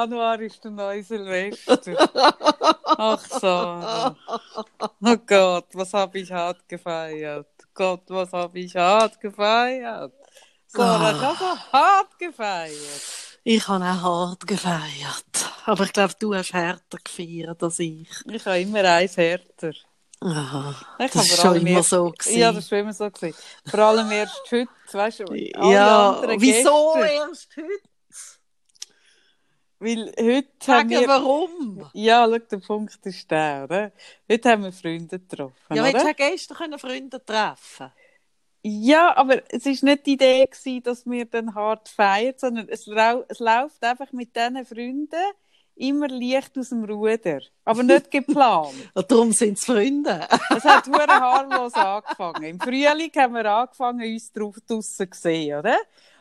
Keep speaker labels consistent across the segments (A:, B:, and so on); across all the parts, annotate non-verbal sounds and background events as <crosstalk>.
A: Januar ist der neue Silvester. Ach so. Oh Gott, was habe ich hart gefeiert. Gott, was habe ich hart gefeiert. So, das
B: Ah.
A: hast du hart gefeiert.
B: Ich habe auch hart gefeiert. Aber ich glaube, du hast härter gefeiert als ich.
A: Ich habe immer eins härter.
B: Aha.
A: Ich
B: Das
A: habe
B: ist schon immer
A: erst-
B: so gewesen.
A: Ja, das war immer so. Gewesen. Vor allem erst heute, weißt du, alle
B: ja, wieso
A: gestern.
B: erst heute?
A: Weil heute haben
B: Sagen
A: wir...
B: warum?
A: Ja, schau, der Punkt ist der, oder? Heute haben wir Freunde getroffen,
B: Ja,
A: oder?
B: hättest du ja gestern können Freunde treffen
A: Ja, aber es war nicht die Idee, gewesen, dass wir dann hart feiern, sondern es, lau es läuft einfach mit diesen Freunden immer leicht aus dem Ruder. Aber nicht <laughs> geplant.
B: Und darum sind es Freunde. <laughs>
A: Es hat hure harmlos angefangen. Im Frühling haben wir angefangen, uns drauf draussen zu sehen, oder?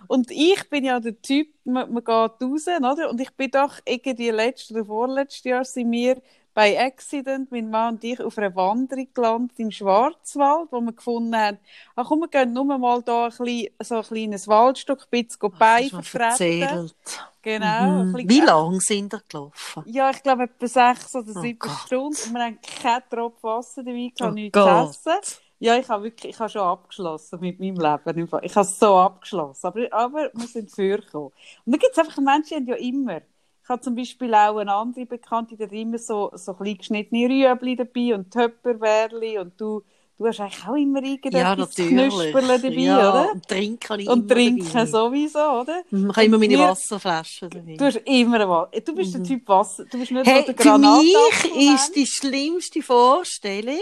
A: Und ich bin ja der Typ, man, man geht raus, oder? Und ich bin doch irgendwie letztes oder vorletztes Jahr sind wir bei Accident, mein Mann und ich, auf einer Wanderung gelandet im Schwarzwald, wo wir gefunden haben, ach komm, wir gehen nur mal da ein bisschen, so ein kleines Waldstück, ein bisschen
B: erzählt.
A: Genau.
B: Mhm.
A: bisschen-
B: Wie lange sind ihr gelaufen?
A: ja, ich glaube etwa sechs oder
B: Oh
A: sieben
B: Gott.
A: Stunden. Und wir haben keinen Tropfen Wasser dabei, gehabt,
B: Oh
A: nichts
B: Gott.
A: essen. Ja, ich habe wirklich, ich habe schon abgeschlossen mit meinem Leben. Ich habe es so abgeschlossen. Aber, aber wir sind vorgekommen. Und dann gibt es einfach Menschen, die haben ja immer. Ich habe zum Beispiel auch eine andere Bekannte, die hat immer so, so klein geschnittene Rüebli dabei und Töpperwärli und du, du hast eigentlich auch immer
B: Ja,
A: irgendetwas
B: natürlich.
A: knusperlen dabei,
B: ja,
A: oder?
B: Und trinken
A: Und trinken
B: dabei.
A: sowieso, oder?
B: Mhm, Ich habe immer meine
A: Wir-
B: Wasserflasche dabei.
A: Du hast immer was. Du bist der Typ Wasser. Du bist nicht
B: Mhm. Hey,
A: so der
B: für mich ist die schlimmste Vorstellung,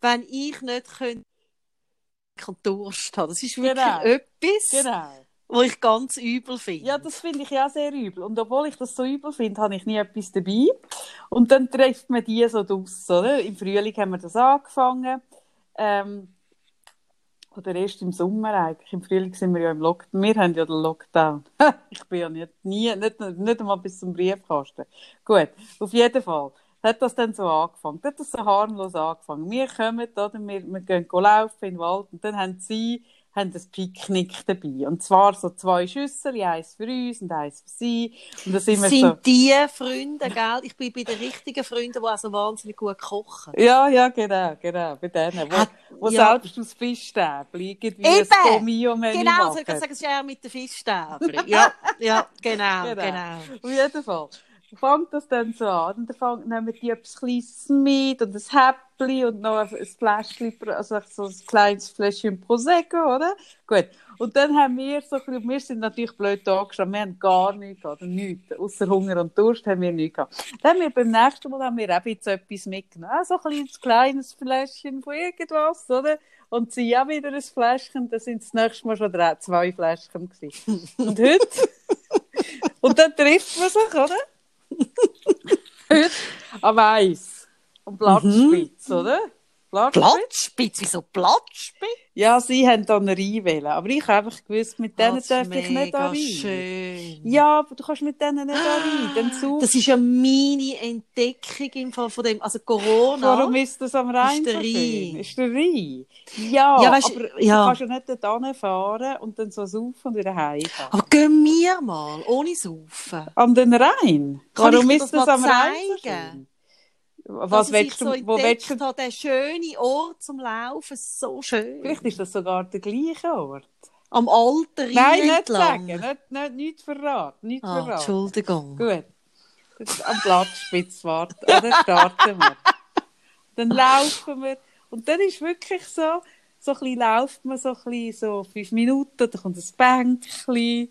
B: wenn ich nicht könnte Durst habe. Das ist wirklich
A: Genau.
B: etwas,
A: Genau.
B: was ich ganz übel finde.
A: Ja, das finde ich ja sehr übel. Und obwohl ich das so übel finde, habe ich nie etwas dabei. Und dann trifft man die so draus, oder? Im Frühling haben wir das angefangen. Ähm, oder erst im Sommer eigentlich. Im Frühling sind wir ja im Lockdown. Wir haben ja den Lockdown. <laughs> ich bin ja nicht, nie, nicht, nicht einmal bis zum Briefkasten. Gut, auf jeden Fall. Hat das dann so angefangen. Hat das so harmlos angefangen. Wir kommen, oder? Wir, wir gehen laufen in den Wald und dann haben sie haben ein Picknick dabei. Und zwar so zwei Schüssel, eins für uns und eins für sie. Und da sind
B: sind
A: so...
B: die Freunde, gell? Ich bin bei den richtigen Freunden, die also wahnsinnig gut kochen.
A: Ja, ja, genau, genau, bei denen, wo, wo
B: ja.
A: selbst aus Fischstäbchen irgendwie
B: Eben.
A: ein Gomio-Menü
B: Genau, so ich kann sagen, es ist eher mit den Fischstäbchen. <laughs> Ja, ja, genau,
A: Genau.
B: genau.
A: Auf jeden Fall. Fängt das dann so an. Und dann nehmen die etwas Kleines mit und ein Häppchen und noch ein Fläschchen, also so ein kleines Fläschchen Prosecco, oder? Gut. Und dann haben wir so ein bisschen, wir sind natürlich blöd angestanden, wir haben gar nichts gehabt, oder nichts. Außer Hunger und Durst haben wir nichts gehabt. Dann haben wir beim nächsten Mal haben wir auch jetzt etwas mitgenommen. So ein kleines, kleines Fläschchen von irgendwas, oder? Und sie auch wieder ein Fläschchen, dann sind das nächste Mal schon drei, zwei Fläschchen gewesen. Und heute, <laughs> und dann trifft man sich, oder? <laughs> Am Eis. Am Blattspitz, oder?
B: Platzspitz, wieso Platzspitz?
A: Ja, sie haben da eine Reinwählen. Aber ich habe einfach gewusst, mit denen
B: Das ist
A: darf ich nicht rein.
B: schön.
A: Ja, aber du kannst mit denen nicht da rein.
B: Das ist ja meine Entdeckung im Fall von dem, also Corona.
A: Warum ist das am Rhein
B: der
A: so schön? Ist der Rhein? Ja,
B: Ja, weisst,
A: aber
B: ja.
A: du kannst ja nicht dort fahren und dann so saufen und wieder heimfahren.
B: Aber gehen wir mal, ohne Saufen.
A: An den Rhein? Warum ist
B: das
A: das am Rhein so
B: zeigen?
A: schön? Was willst du,
B: so
A: wo willst du?
B: der schöne Ort zum Laufen, so schön.
A: Vielleicht ist das sogar der gleiche Ort.
B: Am alten Rhein
A: Nein, nicht
B: entlang.
A: sagen, nicht, nicht, nicht verraten, nicht
B: Ah,
A: verraten.
B: Entschuldigung.
A: Gut. Am Blattspitz warten, oder? Starten wir. Dann laufen wir. Und dann ist wirklich so, so ein bisschen läuft man so ein bisschen, so fünf Minuten, dann kommt ein Bänkchen.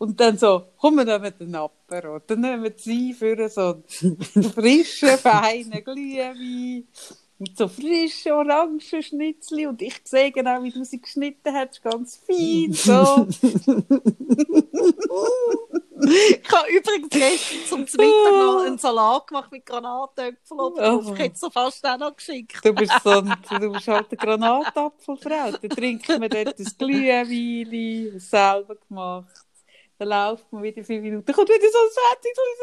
A: Und dann so, komm, wir nehmen den Apero. Dann nehmen sie für so einen <laughs> frischen, feinen Glühwein. Mit so frischen Orangenschnitzli. Und ich sehe genau, wie du sie geschnitten hast. Ganz fein, so. <laughs>
B: Ich habe übrigens gestern zum Mittag noch einen Salat gemacht mit Granatäpfeln.
A: Oh.
B: Oh. Ich hätte so fast auch noch geschickt.
A: Du bist, so ein, du bist halt eine Granatapfelfrau. Dann trinkt man dort ein Glühwein, selber gemacht. Dann läuft man wieder fünf Minuten. Dann kommt wieder so ein fertig, so ein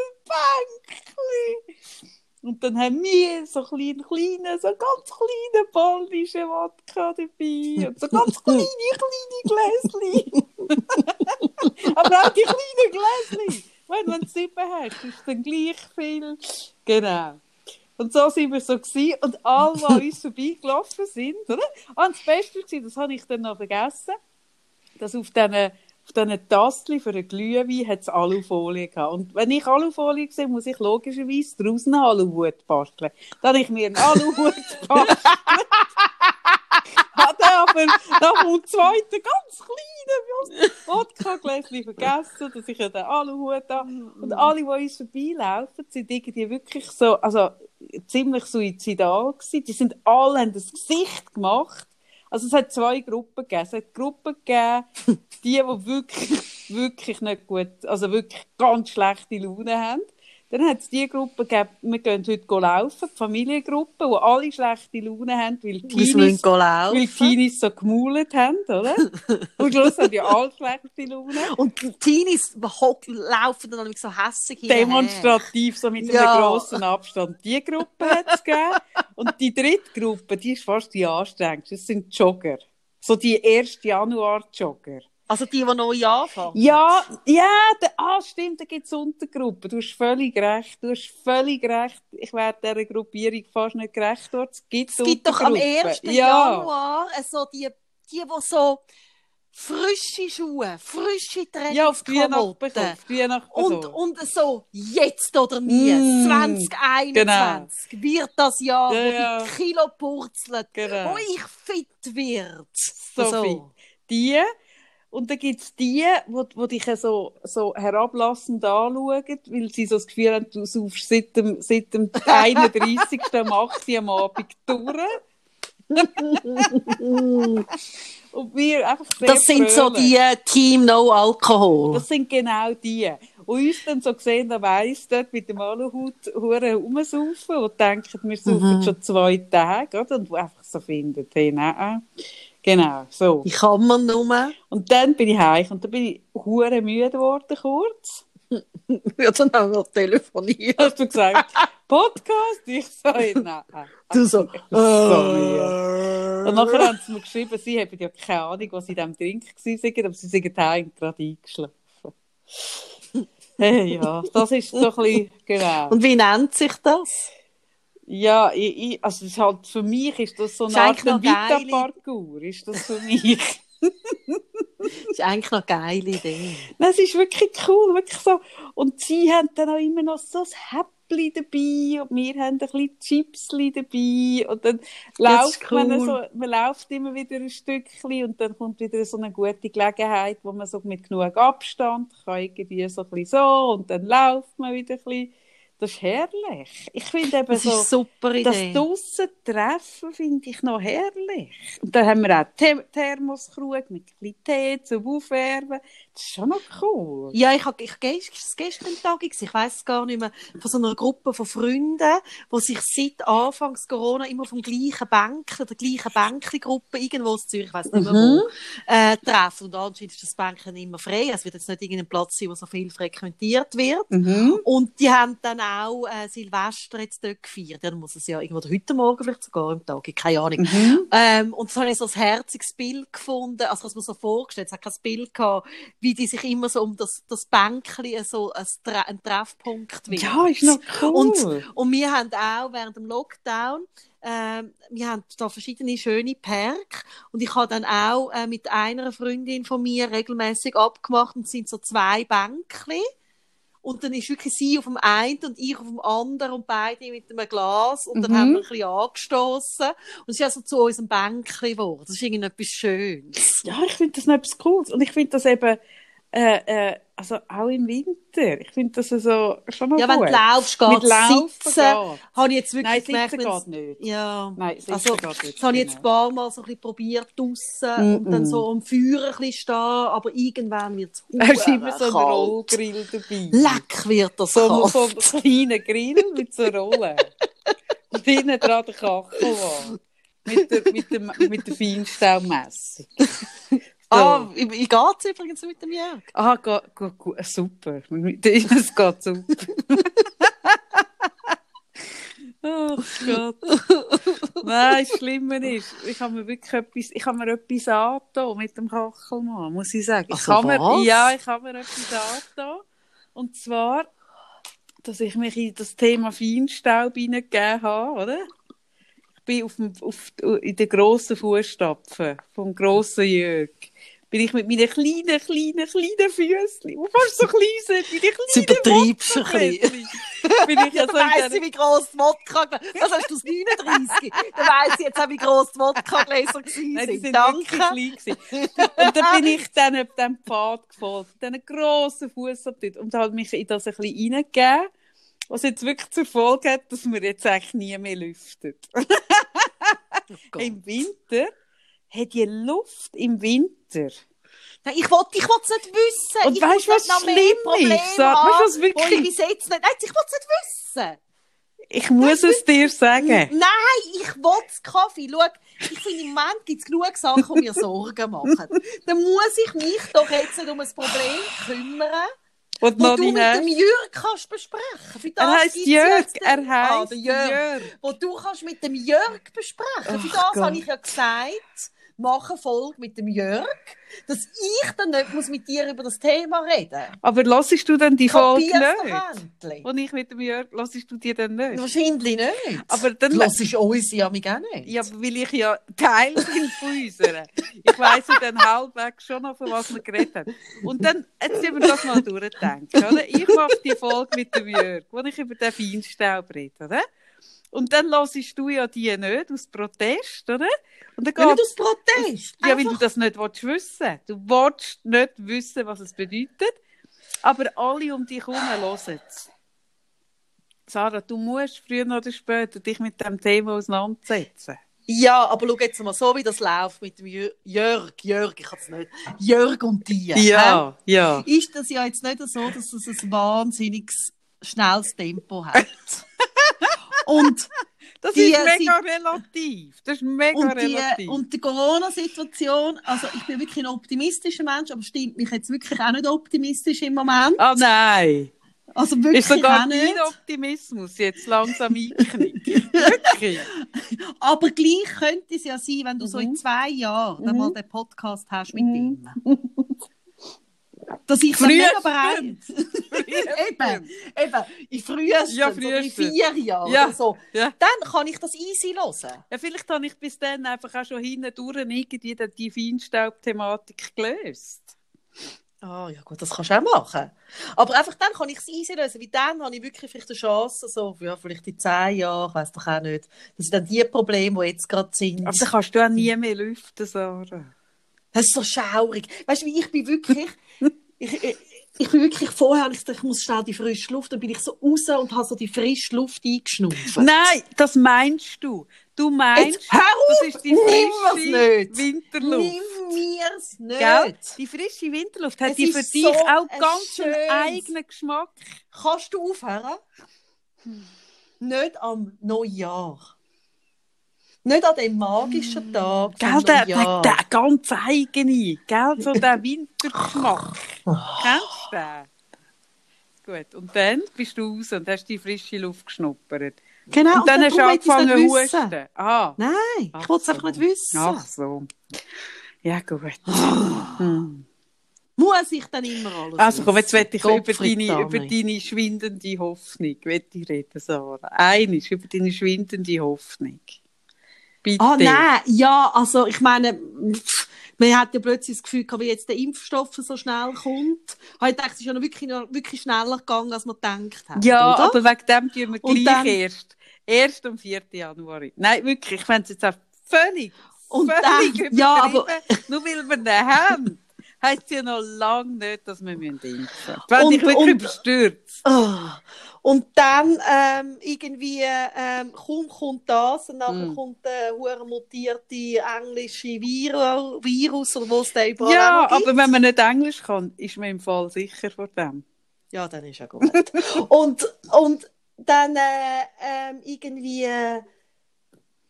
A: Bänkchen. Und dann haben wir so kleine, kleine, so ganz kleine polnische Wodka dabei. Und so ganz <laughs> kleine, kleine Gläschen. <laughs> Aber auch die kleinen Gläschen. Wenn, du sieben hast, ist es dann gleich viel. Genau. Und so sind wir so gewesen. Und alle, die uns vorbeigelaufen sind, oder? Ah, und das Beste war, das habe ich dann noch vergessen, dass auf diesen, auf diesen Tassel für einen Glühwein hat es Alufolie gehabt. Und wenn ich Alufolie sehe, muss ich logischerweise draußen einen Aluhut basteln. Dann habe ich mir einen Aluhut <laughs> gebastelt. Hat er aber nach dem zweiten ganz kleinen Wodka-Gläschen vergessen, dass ich ja den Aluhut habe. Und alle, die uns vorbeilaufen, sind irgendwie wirklich so, also ziemlich suizidal gewesen. Die sind alle, haben das Gesicht gemacht. Also es hat zwei Gruppen gegeben. Es hat Gruppen gegeben, <laughs> die, die wirklich, wirklich nicht gut, also wirklich ganz schlechte Laune haben. Dann hat es die Gruppe gegeben, wir gehen heute laufen, die Familiengruppe, die alle schlechte Laune haben, weil die Teenies, weil so gemaulet haben, oder? <laughs> Und schluss haben die alle schlechte Laune.
B: Und die Teenies laufen dann so hässig hin und her.
A: Demonstrativ, so mit
B: Ja.
A: einem grossen Abstand. Die Gruppe hat es gegeben. Und die dritte Gruppe, die ist fast die anstrengendste. Das sind Jogger. So die 1. Januar-Jogger.
B: Also die, die neu anfangen.
A: Ja, ja, da, ah, stimmt, da gibt es Untergruppen. Du hast völlig recht, du hast völlig recht. Ich werde dieser Gruppierung fast nicht gerecht dort. Es gibt,
B: Es gibt doch am
A: Untergruppen.
B: 1.
A: ja.
B: Januar so die, die, die so frische Schuhe, frische
A: Ja, auf die
B: Trainingsklamotten.
A: Auf die Weihnacht
B: und, und so jetzt oder nie,
A: Mm,
B: 2021 wird das Jahr,
A: Ja,
B: wo
A: ja.
B: die Kilo purzelt,
A: Genau.
B: wo ich fit wird.
A: So
B: So.
A: fit. Die. Und dann gibt es die, wo, wo dich so, so herablassend anschauen, weil sie so das Gefühl haben, du saufst seit dem, seit dem 31. am 8. am Abend durch. <laughs> Und wir einfach sehr
B: Das sind so
A: fröhlich.
B: die äh, Team No Alkohol.
A: Das sind genau die. Und uns dann so gesehen, da weiss dort mit dem Aluhut hure rumsaufen und denken, wir saufen
B: Mhm.
A: schon zwei Tage, oder? Und einfach so finden, hey, nein. Genau, so.
B: Die kann man nur.
A: Und dann bin ich heim und dann bin ich hure müde geworden, kurz. <laughs>
B: Ja, dann haben wir telefoniert.
A: Hast du gesagt, Podcast? Ich so, nein. <laughs>
B: Du so, <laughs>
A: so müde.
B: äh.
A: Und nachher haben sie mir geschrieben, sie haben ja keine Ahnung, was in diesem Drink war, aber sie sind heim gerade eingeschlafen. Hey, ja, das ist so ein bisschen, genau.
B: Und wie nennt sich das?
A: Ja, ich, ich, also es ist halt, für mich ist das so eine Art. Vita-Parcours, ist das für mich.
B: Das <laughs> ist eigentlich noch eine geile Idee.
A: Nein, es ist wirklich cool, wirklich so. Und sie haben dann auch immer noch so ein Häppli dabei und wir haben ein bisschen Chipsli dabei und dann läuft man
B: cool.
A: so, man läuft immer wieder ein Stückchen und dann kommt wieder so eine gute Gelegenheit, wo man so mit genug Abstand kann irgendwie so ein bisschen so und dann läuft man wieder ein bisschen. Das ist herrlich. Ich finde eben
B: Das
A: so,
B: ist super
A: das
B: Idee.
A: draussen treffen finde ich noch herrlich. Und dann haben wir auch The Thermoskrug mit Tee zum Aufwärmen. Das ist schon noch cool.
B: Ja, ich habe ich, gest- gestern Tag, ich weiß es gar nicht mehr, von so einer Gruppe von Freunden, die sich seit Anfangs Corona immer vom gleichen Bänkchen, der gleichen Bänkchen-Gruppe, irgendwo in Zürich, ich weiß nicht mehr
A: Mhm.
B: wo, äh, treffen. Und anscheinend ist das Bänkchen immer frei. Es wird jetzt nicht irgendein Platz sein, wo so viel frequentiert wird.
A: Mhm.
B: Und die haben dann auch äh, Silvester jetzt dort gefeiert. Ja, dann muss es ja irgendwo heute Morgen, vielleicht sogar am Tag, keine Ahnung.
A: Mhm.
B: Ähm, und so habe ich so ein herziges Bild gefunden, also was mir so vorgestellt, es hat kein Bild gehabt, wie die sich immer so um das, das Bänkchen so ein, ein Treffpunkt wird.
A: Ja, ist noch cool.
B: Und, und wir haben auch während dem Lockdown, ähm, wir haben da verschiedene schöne Perk und ich habe dann auch äh, mit einer Freundin von mir regelmäßig abgemacht und es sind so zwei Bänkchen und dann ist wirklich sie auf dem einen und ich auf dem anderen und beide mit einem Glas und dann
A: Mhm.
B: haben wir ein bisschen angestoßen und es ist also zu unserem Bänkchen geworden. Das ist irgendwie etwas Schönes.
A: ja, ich finde das noch etwas Cooles. Und ich finde das eben, äh, äh, also auch im Winter. Ich finde das so schon noch
B: Ja, wenn
A: gut.
B: du laufst, geht
A: Mit Laufen
B: sitzen. Habe ich jetzt wirklich
A: Nein,
B: gemerkt,
A: sitzen
B: wenn's-
A: geht nicht.
B: Ja.
A: Nein, sitzen
B: Also,
A: geht nicht.
B: Das habe ich jetzt ein
A: genau.
B: paar Mal so ein bisschen probiert draussen und dann so am Feuer ein bisschen stehen, aber irgendwann wird es <laughs>
A: Da ist immer so ein
B: kalt.
A: Rollgrill dabei.
B: Leck wird das
A: So,
B: kalt.
A: so einen kleinen Grill mit so Rollen. <laughs> Und hinten dran der Kachelwand. Mit der, mit der, mit der Feinstaummessung. So.
B: Ah, wie, wie geht's übrigens mit dem Jörg?
A: Ah, go, go, go, super. Es geht super. Ach <laughs> Gott. Nein, das Schlimme ist, ich habe mir wirklich etwas, ich habe mir etwas angetan mit dem Kachelmann, muss ich sagen. Ich
B: Also
A: habe mir, ja, ich habe mir etwas angetan. Und zwar, dass ich mich in das Thema Feinstaub hineingegeben habe, oder? Ich bin auf dem, auf, in den grossen Fußstapfen vom grossen Jörg. Bin ich mit meinen kleinen, kleinen, kleinen Füßchen, die fast so klein sind, meine
B: Jetzt
A: kleinen
B: übertreibst du ein bisschen.
A: Bin ich ja
B: Dann
A: so in
B: weiss ich, wie gross die Wodka Was hast du aus 39? Dann weiss ich jetzt auch, wie gross die Wodka-Gläser gewesen
A: Nein, die
B: sind.
A: sind
B: Danke.
A: wirklich klein gewesen. Und dann bin ich dann dem Pfad gefolgt, diesen grossen Fußabtritt und habe mich in das ein bisschen reingegeben, was jetzt wirklich zur Folge hat, dass wir jetzt eigentlich nie mehr lüftet. <laughs>
B: Gott.
A: Im Winter hat die Luft im Winter.
B: Nein, ich wollte ich es nicht wissen.
A: Und
B: ich
A: weisst du, was schlimm ist? Sarah? Weisst du, was wirklich-
B: ich jetzt nicht... Nein, ich will es nicht wissen.
A: Ich muss es dir sagen.
B: Nein, ich will es Kaffee. Schau, ich finde, im Moment gibt es genug Sachen, die mir Sorgen machen. <laughs> Dann muss ich mich doch jetzt nicht um ein Problem kümmern,
A: Und noch
B: du mit dem. Jürg kannst besprechen. Für das
A: Er heisst
B: gibt's
A: Jörg. Er
B: Ah,
A: heisst
B: der Jörg.
A: Jörg.
B: Wo du kannst mit dem Jörg besprechen. Für
A: Ach
B: das
A: Gott.
B: habe ich ja gesagt, mache eine Folge mit dem Jörg, dass ich dann nicht muss mit dir über das Thema reden
A: Aber lassest du dann die Folge
B: du
A: nicht? Und ich mit dem Jörg, lassest du die dann nicht?
B: Wahrscheinlich nicht.
A: Aber dann-
B: Du hörst uns ja mich auch nicht.
A: Ja, weil ich ja Teil bin von unserer. Ich weiss ja dann halbwegs schon noch, von was wir geredet haben. Und dann, jetzt müssen wir das mal durchdenken, oder? Ich mache die Folge mit dem Jörg, wo ich über den Feinstaub rede, oder? Und dann hörst du ja die nicht, aus Protest, oder? Und dann
B: Ja, nicht aus Protest.
A: ja, weil du
B: Einfach-
A: das nicht willst wissen Du willst nicht wissen, was es bedeutet. Aber alle um dich herum hören es. Sarah, du musst früher oder später dich mit dem Thema auseinandersetzen.
B: Ja, aber schau jetzt mal, so wie das läuft mit dem Jör- Jörg, Jörg, ich kann es nicht, Jörg und dir.
A: ja.
B: hä? Ist das ja jetzt nicht so, dass es ein wahnsinniges, schnelles Tempo hat. <laughs> und, <laughs>
A: Das
B: Die
A: ist mega
B: sind-
A: relativ. Das ist mega
B: und, die,
A: relativ.
B: und die Corona-Situation, also ich bin wirklich ein optimistischer Mensch, aber stimmt mich jetzt wirklich auch nicht optimistisch im Moment.
A: Ah nein.
B: Also wirklich
A: Ist sogar
B: auch nicht.
A: Optimismus jetzt langsam einknickt. Wirklich. <laughs>
B: Aber gleich könnte es ja sein, wenn du so in
A: Mhm.
B: zwei Jahren dann
A: Mhm.
B: mal den Podcast hast mit
A: Mhm.
B: ihm. <laughs> Dass ich
A: Frühestens.
B: bereit <laughs> eben, eben, in frühestens,
A: Ja,
B: oder in
A: frühestens.
B: vier Jahren
A: Ja.
B: so.
A: Ja.
B: Dann kann ich das easy hören.
A: Ja, vielleicht habe ich bis dann einfach auch schon hinten durch irgendwie die Feinstaub-Thematik gelöst.
B: Ah, ja gut, das kannst du auch machen. Aber einfach dann kann ich es easy lösen, weil dann habe ich wirklich vielleicht eine Chance, so, ja, vielleicht in zehn Jahren, ich weiss doch auch nicht. Das sind dann die Probleme, die jetzt gerade sind.
A: Aber dann kannst du auch nie mehr lüften, Sarah.
B: Das ist so schaurig. Weißt du, wie ich bin wirklich, <laughs> ich, ich, ich bin wirklich vorher, ich muss schnell die frische Luft, dann bin ich so raus und habe so die frische Luft eingeschnupft.
A: Nein, das meinst du. Du meinst,
B: Jetzt hör auf!
A: das ist die frische
B: nicht!
A: Winterluft.
B: Nimm mir's nicht!
A: Gell? Die frische Winterluft hat
B: Es
A: die für dich
B: so
A: auch ganz einen
B: schönes-
A: eigenen Geschmack.
B: Kannst du aufhören? Nicht am Neujahr. Nicht an dem magischen Tag
A: Gell, der, der,
B: Neujahr.
A: der ganz eigene, gell, so der <laughs> Wintergeschmack. Kennst du den? Gut, und dann bist du raus und hast die frische Luft geschnuppert.
B: Genau,
A: und dann hast du angefangen zu husten. Ah,
B: Nein, ich
A: Ach
B: wollte es einfach
A: so.
B: nicht wissen.
A: ach so. Ja, gut. <sighs> Hm.
B: Muss ich dann immer alles
A: Also komm, jetzt will ich über deine, über deine schwindende Hoffnung will ich reden, Sarah. Eines über deine schwindende Hoffnung. Bitte.
B: Ah, nein, ja, also ich meine, man hat ja plötzlich das Gefühl gehabt, wie jetzt der Impfstoff so schnell kommt. Ich dachte, es ist ja noch wirklich, noch wirklich schneller gegangen, als man gedacht hat.
A: Ja,
B: oder?
A: aber wegen dem tun wir
B: Und
A: gleich
B: dann-
A: erst. Erst am 4. Januar. Nein, wirklich, ich fände es jetzt auch völlig,
B: Und
A: völlig
B: dann- ja, aber-.
A: Nur weil wir ihn haben, heisst ja noch lange nicht, dass wir impfen müssen. Wenn ich wirklich überstürzt.
B: Ah. Und dann ähm, irgendwie ähm, kaum kommt das und dann
A: Mm.
B: kommt der hure mutierte englische Viru Virus oder was der überall
A: Ja, aber wenn man nicht Englisch kann, ist man im Fall sicher vor dem.
B: Ja, dann ist ja gut. <laughs> und, und dann äh, ähm, irgendwie. Äh,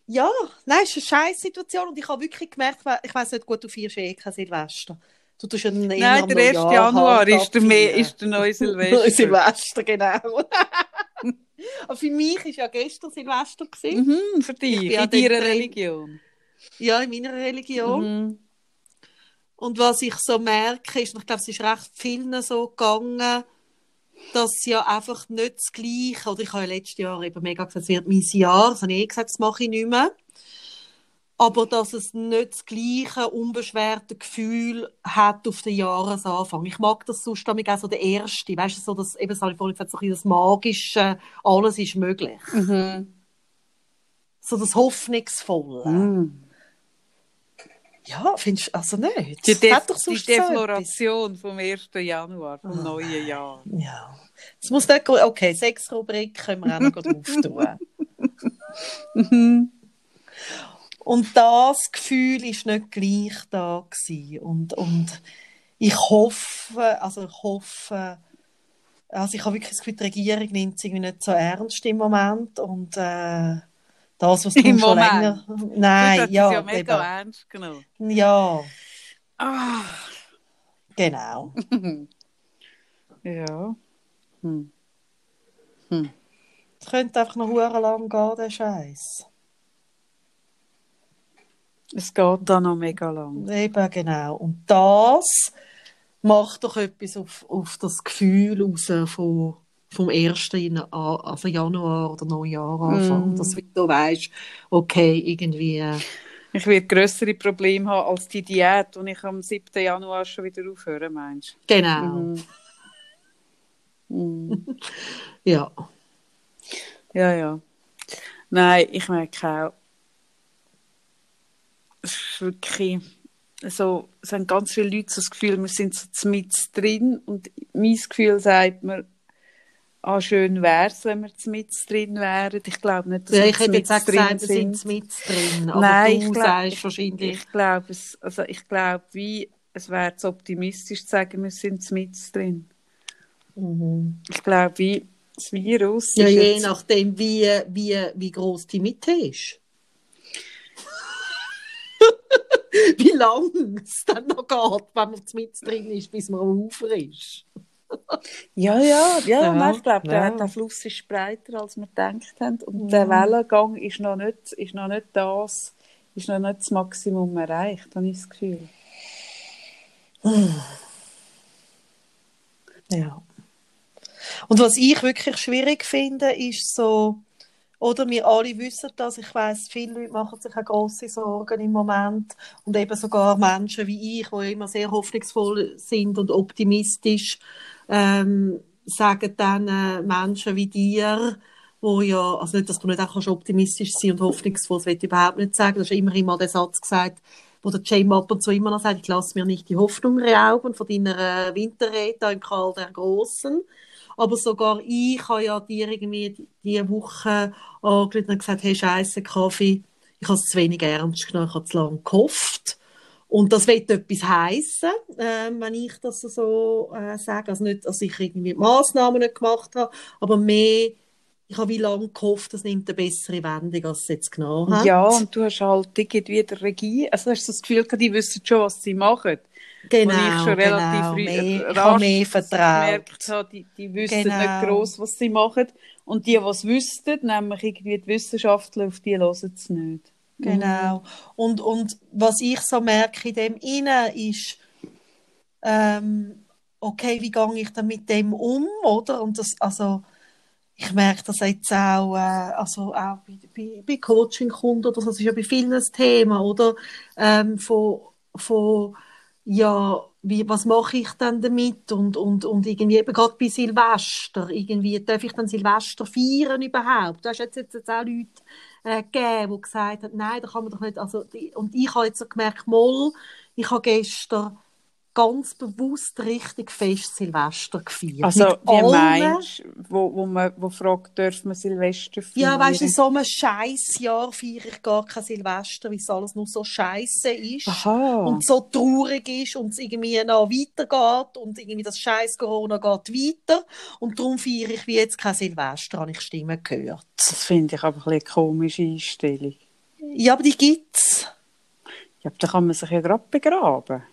B: ja, nein, es ist eine scheiß Situation. Und ich habe wirklich gemerkt, ich weiß nicht, gut, du feierst eh kein Silvester. Du tust ja eher
A: Nein,
B: am
A: der 1.
B: Neujahr
A: Januar
B: halt
A: ist der,
B: abfeiern.
A: ist der neue <laughs> Silvester.
B: Silvester, genau. <laughs> Aber für mich war ja gestern Silvester. Gewesen.
A: Mhm, für dich, in deiner
B: drin.
A: Religion.
B: Ja, in meiner Religion.
A: Mhm.
B: Und was ich so merke, ist, ich glaube, es ist recht vielen so gegangen, dass ja einfach nicht das Gleiche, oder ich habe ja letztes Jahr eben mega gesagt, es wird mein Jahr, das habe ich eh gesagt, das mache ich nicht mehr. Aber dass es nicht das gleiche unbeschwerte Gefühl hat auf den Jahresanfang. Ich mag das sonst auch so der erste, weißt du, so das, eben, das habe ich vorhin gesagt, so ein das Magische, alles ist möglich.
A: Mhm.
B: So das Hoffnungsvolle.
A: Mm.
B: Ja, findest du, also nicht?
A: Die,
B: Es
A: De
B: hat doch
A: die
B: sonst so.
A: Defloration vom 1. Januar, vom
B: Ah.
A: neuen Jahr.
B: Ja. Es muss nicht, gut- okay, sechs Rubriken können wir auch noch drauf <laughs> tun. Und das Gefühl ist nicht gleich da gewesen. Und, und ich hoffe, also ich hoffe, also ich habe wirklich das Gefühl, die Regierung nimmt es irgendwie nicht so ernst im Moment und äh, das, was <laughs>
A: Im
B: darum schon
A: Moment?
B: länger...
A: Das
B: Nein,
A: hat
B: ja,
A: ja mega
B: eben.
A: ernst genommen.
B: ja,
A: Ah.
B: genau. <laughs>
A: ja. Hm.
B: Es könnte einfach noch lang gehen, der Scheiß.
A: Es geht da noch mega lang.
B: Eben, genau. Und das macht doch etwas auf, auf das Gefühl raus von, vom 1. Jan- also Januar oder Neujahr Anfang.
A: Mm.
B: Dass du weißt, okay, irgendwie. äh,
A: Ich werde größere Probleme haben als die Diät, die ich am 7. Januar schon wieder aufhören, meinst
B: Genau.
A: du? Mhm. Mhm. <laughs>
B: Ja.
A: Ja, ja. Nein, ich merke auch, wirklich so, es haben ganz viele Leute so das Gefühl, wir sind so mit drin und mein Gefühl sagt mir, ah, schön wäre es, wenn wir mit drin wären. Ich glaube nicht, dass
B: ja
A: wir
B: ich hätte jetzt
A: drin
B: gesagt, wir
A: sind.
B: sind mit drin. Aber
A: Nein,
B: du
A: ich glaub-
B: sagst wahrscheinlich.
A: Ich glaube, es, also ich glaube, wie, es wäre zu optimistisch zu sagen, wir sind mit drin.
B: Mhm.
A: Ich glaube, wie das Virus
B: Ja, je
A: jetzt-
B: nachdem, wie, wie, wie groß die Mitte ist. Wie lange es dann noch geht, wenn man mit drin ist, bis man am Ufer ist.
A: Ja, ja, ja,
B: Ja,
A: nein, ich glaube, der,
B: ja.
A: der Fluss ist breiter, als wir gedacht haben. Und der Wellengang ist noch nicht, ist noch nicht das, ist noch nicht das Maximum erreicht, habe ich das Gefühl.
B: Ja. Und was ich wirklich schwierig finde, ist so, oder wir alle wissen das, ich weiß, viele Leute machen sich auch grosse Sorgen im Moment. Und eben sogar Menschen wie ich, die immer sehr hoffnungsvoll sind und optimistisch, ähm, sagen dann äh, Menschen wie dir, wo ja, also nicht, dass du nicht auch kannst optimistisch sein und hoffnungsvoll, das will ich überhaupt nicht sagen, das ist immerhin mal der Satz gesagt, wo der Jane ab und zu immer noch sagt, ich lasse mir nicht die Hoffnung rauben von deiner äh, Winterrede im Karl der Großen. Aber sogar ich habe ja dir irgendwie die- diese Woche angerufen und gesagt, hey, scheiße, Kaffee, ich habe es zu wenig ernst genommen, ich habe zu lange gehofft. Und das wird etwas heissen, ähm, wenn ich das so äh, sage. Also nicht, dass ich irgendwie Massnahmen nicht gemacht habe, aber mehr, ich habe wie lange gehofft, das nimmt eine bessere Wendung, als es jetzt genommen hat.
A: Ja, und du hast halt irgendwie der Regie, also hast du das Gefühl, die wissen schon, was sie machen.
B: Genau,
A: und ich schon relativ
B: genau. Mehr,
A: rasch
B: mehr vertraut.
A: gemerkt habe, die, die wissen
B: Genau.
A: nicht gross, was sie machen. Und die, die es wüssten, nämlich irgendwie die Wissenschaftler, auf die hören sie nicht.
B: Genau. Und, und was ich so merke in dem Innen ist, ähm, okay, wie gehe ich dann mit dem um, oder? Und das, also, ich merke das jetzt auch, äh, also auch bei, bei, bei Coaching-Kunden das ist ja bei vielen ein Thema, oder? Ähm, von, von, ja, wie, was mache ich dann damit? Und, und, und irgendwie eben gerade bei Silvester, irgendwie, darf ich dann Silvester feiern überhaupt? Du hast jetzt, jetzt, auch Leute äh, gegeben, die gesagt haben, nein, da kann man doch nicht, also, die, und ich habe jetzt gemerkt, moll, ich habe gestern ganz bewusst richtig fest Silvester gefeiert.
A: Also,
B: Mit
A: wie
B: allen-
A: meinst du, wo, wo, man, wo fragt, dürfen wir Silvester feiern?
B: Ja, weißt du, in so einem Scheißjahr feiere ich gar kein Silvester, weil es alles nur so scheiße ist.
A: Aha.
B: Und so traurig ist und es irgendwie noch weitergeht und irgendwie das scheiß Corona geht weiter. Und darum feiere ich wie jetzt kein Silvester, habe ich Stimmen gehört.
A: das finde ich aber ein eine komische Einstellung.
B: Ja, aber die gibt's.
A: Ja, aber da kann man sich ja gerade begraben.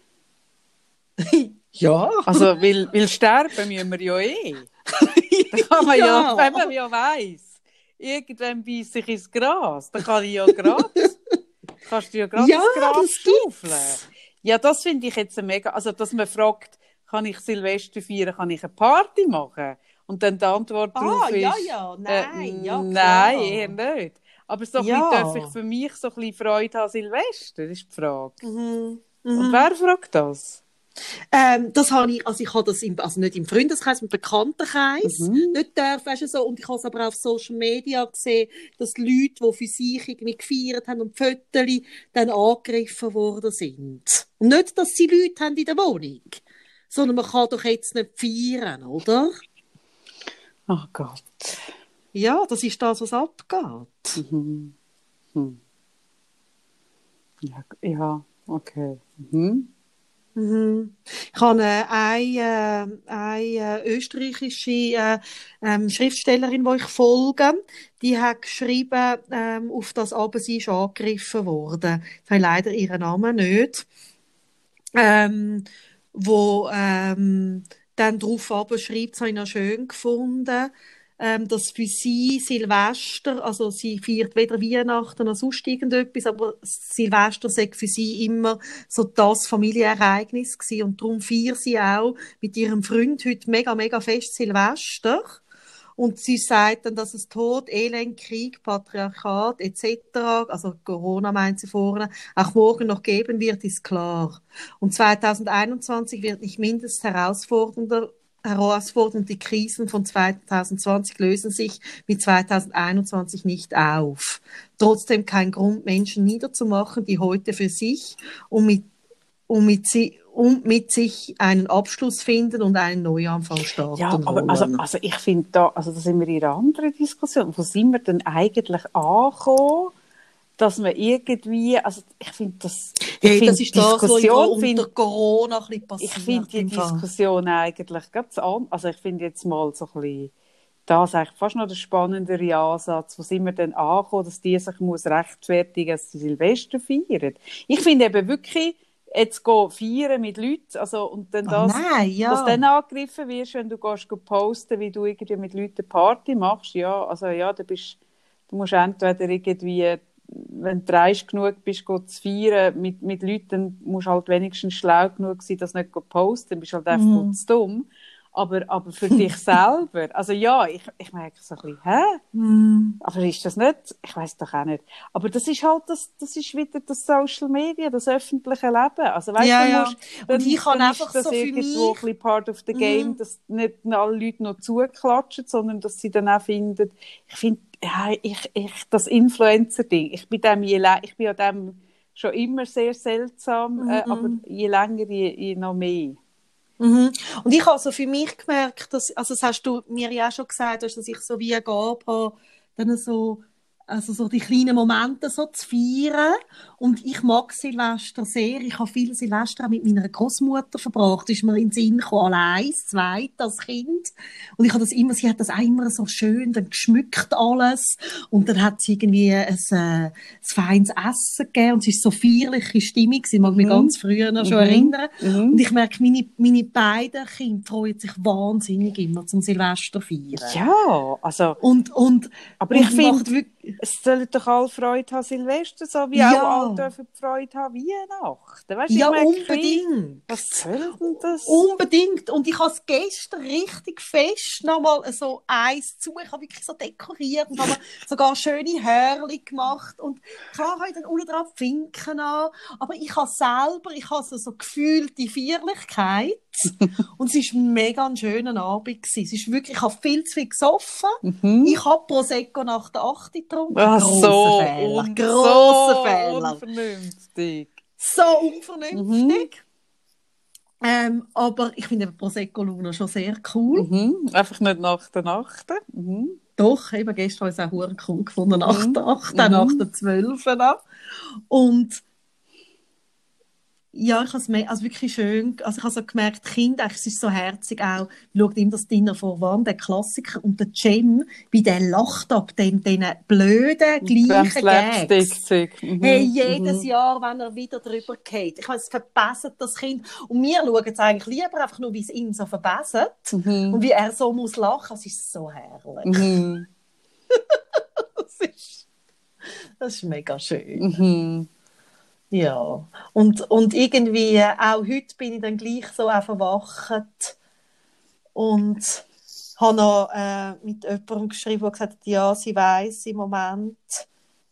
A: <laughs>
B: Ja.
A: Also, weil, weil sterben müssen wir ja eh. <laughs> Da kann man ja, wenn man ja weiss, irgendwann beißt sich ins Gras, dann kann ich ja gratis, <laughs> kannst du ja gratis
B: Ja,
A: Gras staufeln. Ja, das finde ich jetzt mega, also dass man fragt, kann ich Silvester feiern, kann ich eine Party machen? Und dann die Antwort
B: Ah,
A: darauf ist...
B: ja, ja, nein,
A: äh,
B: ja,
A: Nein, eher nicht. Aber so
B: Ja.
A: darf ich für mich so ein bisschen Freude haben Silvester, ist die Frage.
B: Mhm.
A: Und wer fragt das?
B: Ähm, das habe ich, also ich habe das im, also nicht im Freundeskreis, im Bekanntenkreis
A: Mhm.
B: nicht dürfen, weißt du, so. Und ich habe es aber auf Social Media gesehen, dass Leute, die für sich irgendwie gefeiert haben und Fotos dann angegriffen worden sind. Und nicht, dass sie Leute haben in der Wohnung, sondern man kann doch jetzt nicht feiern, oder?
A: Oh Gott.
B: Ja, das ist das, was abgeht.
A: Mhm. Hm. Ja, ja, okay. Mhm.
B: Mhm. Ich habe äh, eine, äh, eine äh, österreichische äh, ähm, Schriftstellerin, die ich folge, die hat geschrieben, ähm, auf das aber sie ist angegriffen worden. Ich habe leider ihren Namen nicht. Ähm, wo ähm, dann darauf aber schreibt, das habe ich noch schön gefunden, ähm, dass für sie Silvester, also sie feiert weder Weihnachten noch sonst irgendetwas, aber Silvester sei für sie immer so das Familienereignis gewesen und darum feiert sie auch mit ihrem Freund heute mega, mega fest Silvester. Und sie sagt dann, dass es Tod, Elend, Krieg, Patriarchat etc., also Corona meint sie vorne, auch morgen noch geben wird, ist klar. Und 2021 wird nicht mindestens herausfordernder herausfordernd. Die Krisen von 2020 lösen sich mit 2021 nicht auf. Trotzdem kein Grund, Menschen niederzumachen, die heute für sich und mit, und mit, sie, und mit sich einen Abschluss finden und einen Neuanfang starten
A: Ja, aber
B: wollen.
A: also, also ich finde da, also da sind wir in einer anderen Diskussion. Wo sind wir denn eigentlich angekommen, dass man irgendwie, also ich finde das, ich
B: Hey, das ist das, was
A: Diskussion,
B: unter
A: find,
B: Corona ein bisschen
A: ich
B: passiert.
A: finde die
B: im Fall.
A: Diskussion eigentlich ganz an, also ich finde jetzt mal so ein bisschen, das ist eigentlich fast noch der spannendere Ansatz, wo sind wir denn angekommen, dass die sich muss rechtfertigen, dass sie Silvester feiern. Ich finde eben wirklich, jetzt gehen feiern mit Leuten, also, und dann
B: Ah,
A: das,
B: nein, ja.
A: dass dann angegriffen wirst, wenn du gehst go posten, wie du irgendwie mit Leuten Party machst, ja, also ja, du bist, du musst entweder irgendwie, wenn du reich genug bist, go zu feiern mit, mit Leuten, dann musst du halt wenigstens schlau genug sein, das nicht go posten, dann bist du halt einfach
B: Mhm.
A: zu dumm. Aber, aber für dich <laughs> selber, also ja, ich, ich merke so ein bisschen, hä?
B: Hm.
A: Aber ist das nicht? Ich weiß doch auch nicht. Aber das ist halt das, das ist wieder das Social Media, das öffentliche Leben. Also weißt
B: Ja,
A: du,
B: ja.
A: musst,
B: Und ich kann
A: dann
B: einfach
A: das
B: so für
A: irgendwo
B: mich-
A: ein bisschen part of the game,
B: Mhm.
A: dass nicht alle Leute noch zuklatschen, sondern dass sie dann auch finden, ich finde, ja, ich, ich, das Influencer-Ding, ich bin dem je, ich bin an dem schon immer sehr seltsam, äh,
B: Mhm.
A: aber je länger, je, je noch mehr.
B: Mhm. Und ich habe so für mich gemerkt, dass, also das hast du mir ja auch schon gesagt, dass ich so wie eine Gabe habe, dann so, also so die kleinen Momente so zu feiern. Und ich mag Silvester sehr. Ich habe viel Silvester auch mit meiner Großmutter verbracht. Ist mir in den Sinn gekommen, allein, das zweite, als Kind. Und ich habe das immer, sie hat das auch immer so schön dann geschmückt alles. Und dann hat sie irgendwie ein, äh, ein feines Essen gegeben und es ist so feierliche Stimmung. Ich mag mich
A: Mhm.
B: ganz früher noch schon
A: Mhm.
B: erinnern.
A: Mhm.
B: Und ich merke, meine, meine beiden Kinder freuen sich wahnsinnig immer zum Silvester feiern.
A: Ja, also,
B: Und, und,
A: aber
B: und
A: ich finde, es sollen doch alle Freude haben Silvester, so wie
B: Ja.
A: auch alle dürfen Freude haben Weihnachten. Weißt,
B: ja,
A: merke,
B: unbedingt.
A: Was soll denn das?
B: Unbedingt. Und ich habe es gestern richtig fest nochmal so eins zu. Ich habe wirklich so dekoriert und habe <laughs> sogar schöne Hörli gemacht. Und klar habe ich dann unten drauf Finken an. Aber ich habe selber, ich habe so, so gefühlt die Feierlichkeit. <laughs> und es war mega ein schöner Abend. Gewesen. Es ist wirklich, ich habe viel zu viel gesoffen.
A: Mhm.
B: Ich habe Prosecco nach der 8 getrunken.
A: Ach
B: Grosser
A: so,
B: Fehler. Grosser
A: so
B: Fehler.
A: unvernünftig.
B: So unvernünftig. Ähm, aber ich finde Prosecco Luna schon sehr cool.
A: Mhm. Einfach nicht nach der Nacht. Mhm.
B: Doch, eben gestern habe ich es auch cool gefunden, nach
A: Mhm.
B: der 8,
A: Mhm.
B: nach der 12. an. Und ja, ich habe es also wirklich schön, also ich habe so gemerkt, eigentlich, es ist so herzig auch, schaut immer das Dinner vor Wand, der Klassiker, und der Cem, wie der lacht ab den, den blöden, gleichen Gags.
A: Mhm.
B: Hey, jedes
A: Mhm.
B: Jahr, wenn er wieder drüber geht. Ich meine, es verbessert das Kind. Und wir schauen es eigentlich lieber einfach nur, wie es ihn so verbessert.
A: Mhm.
B: Und wie er so muss lachen. Es ist so herrlich.
A: Mhm. <laughs>
B: Das ist, das ist mega schön. Ja. Und, und irgendwie, auch heute bin ich dann gleich so auch verwacht. Und habe noch äh, mit jemandem geschrieben, der gesagt hat, ja, sie weiß im Moment,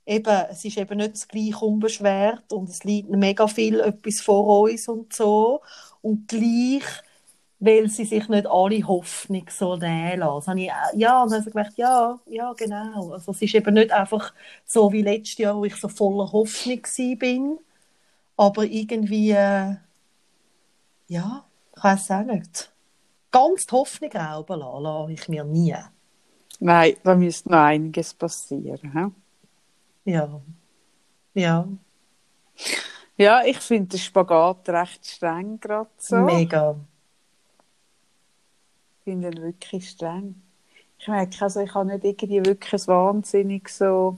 B: eben, es ist eben nicht das gleich unbeschwert und es liegt mega viel etwas vor uns und so. Und gleich, weil sie sich nicht alle Hoffnung so nehmen lassen. Habe ich, äh, ja, und dann habe ich gedacht, ja, ja, genau. Also es ist eben nicht einfach so wie letztes Jahr, wo ich so voller Hoffnung bin, aber irgendwie, äh, ja, ich weiß auch nicht. Ganz die Hoffnung rauben lassen, lasse ich mir nie.
A: Nein, da müsste noch einiges passieren. He?
B: Ja. Ja.
A: Ja, ich finde den Spagat recht streng gerade so.
B: Mega.
A: Ich finde ihn wirklich streng. Ich merke, also ich habe nicht irgendwie wirklich wahnsinnig so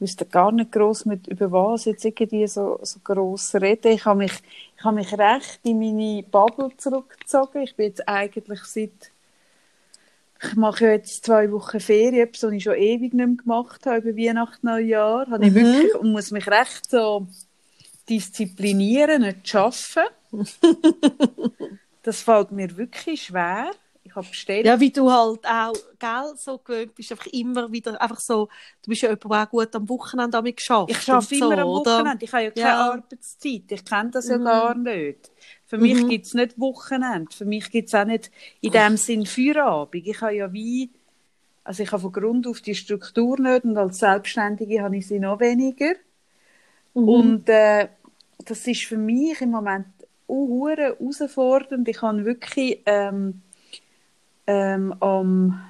A: wüsste gar nicht groß mit über was jetzt irgendwie so, so groß reden. Ich habe mich, ich habe mich recht in meine Bubble zurückgezogen. Ich bin jetzt eigentlich seit, ich mache ja jetzt zwei Wochen Ferien, was ich schon ewig nicht mehr gemacht habe, über Weihnachten, Neujahr. Habe ich mhm. wirklich, und muss mich recht so disziplinieren, nicht arbeiten. <laughs> das fällt mir wirklich schwer ich habe bestellt.
B: Ja, wie du halt auch, gell, so gewöhnt bist, einfach immer wieder, einfach so, du bist ja jemand, der auch gut am Wochenende damit geschafft.
A: Ich arbeite immer so, am Wochenende, oder? ich habe ja keine ja. Arbeitszeit, ich kenne das ja mhm. gar nicht. Für mich mhm. gibt es nicht Wochenende, für mich gibt es auch nicht in dem Sinn Feierabend. Ich habe ja wie, also ich habe von Grund auf die Struktur nicht und als Selbstständige habe ich sie noch weniger. Mhm. Und äh, das ist für mich im Moment auch herausfordernd. Ich habe wirklich ähm, ähm, am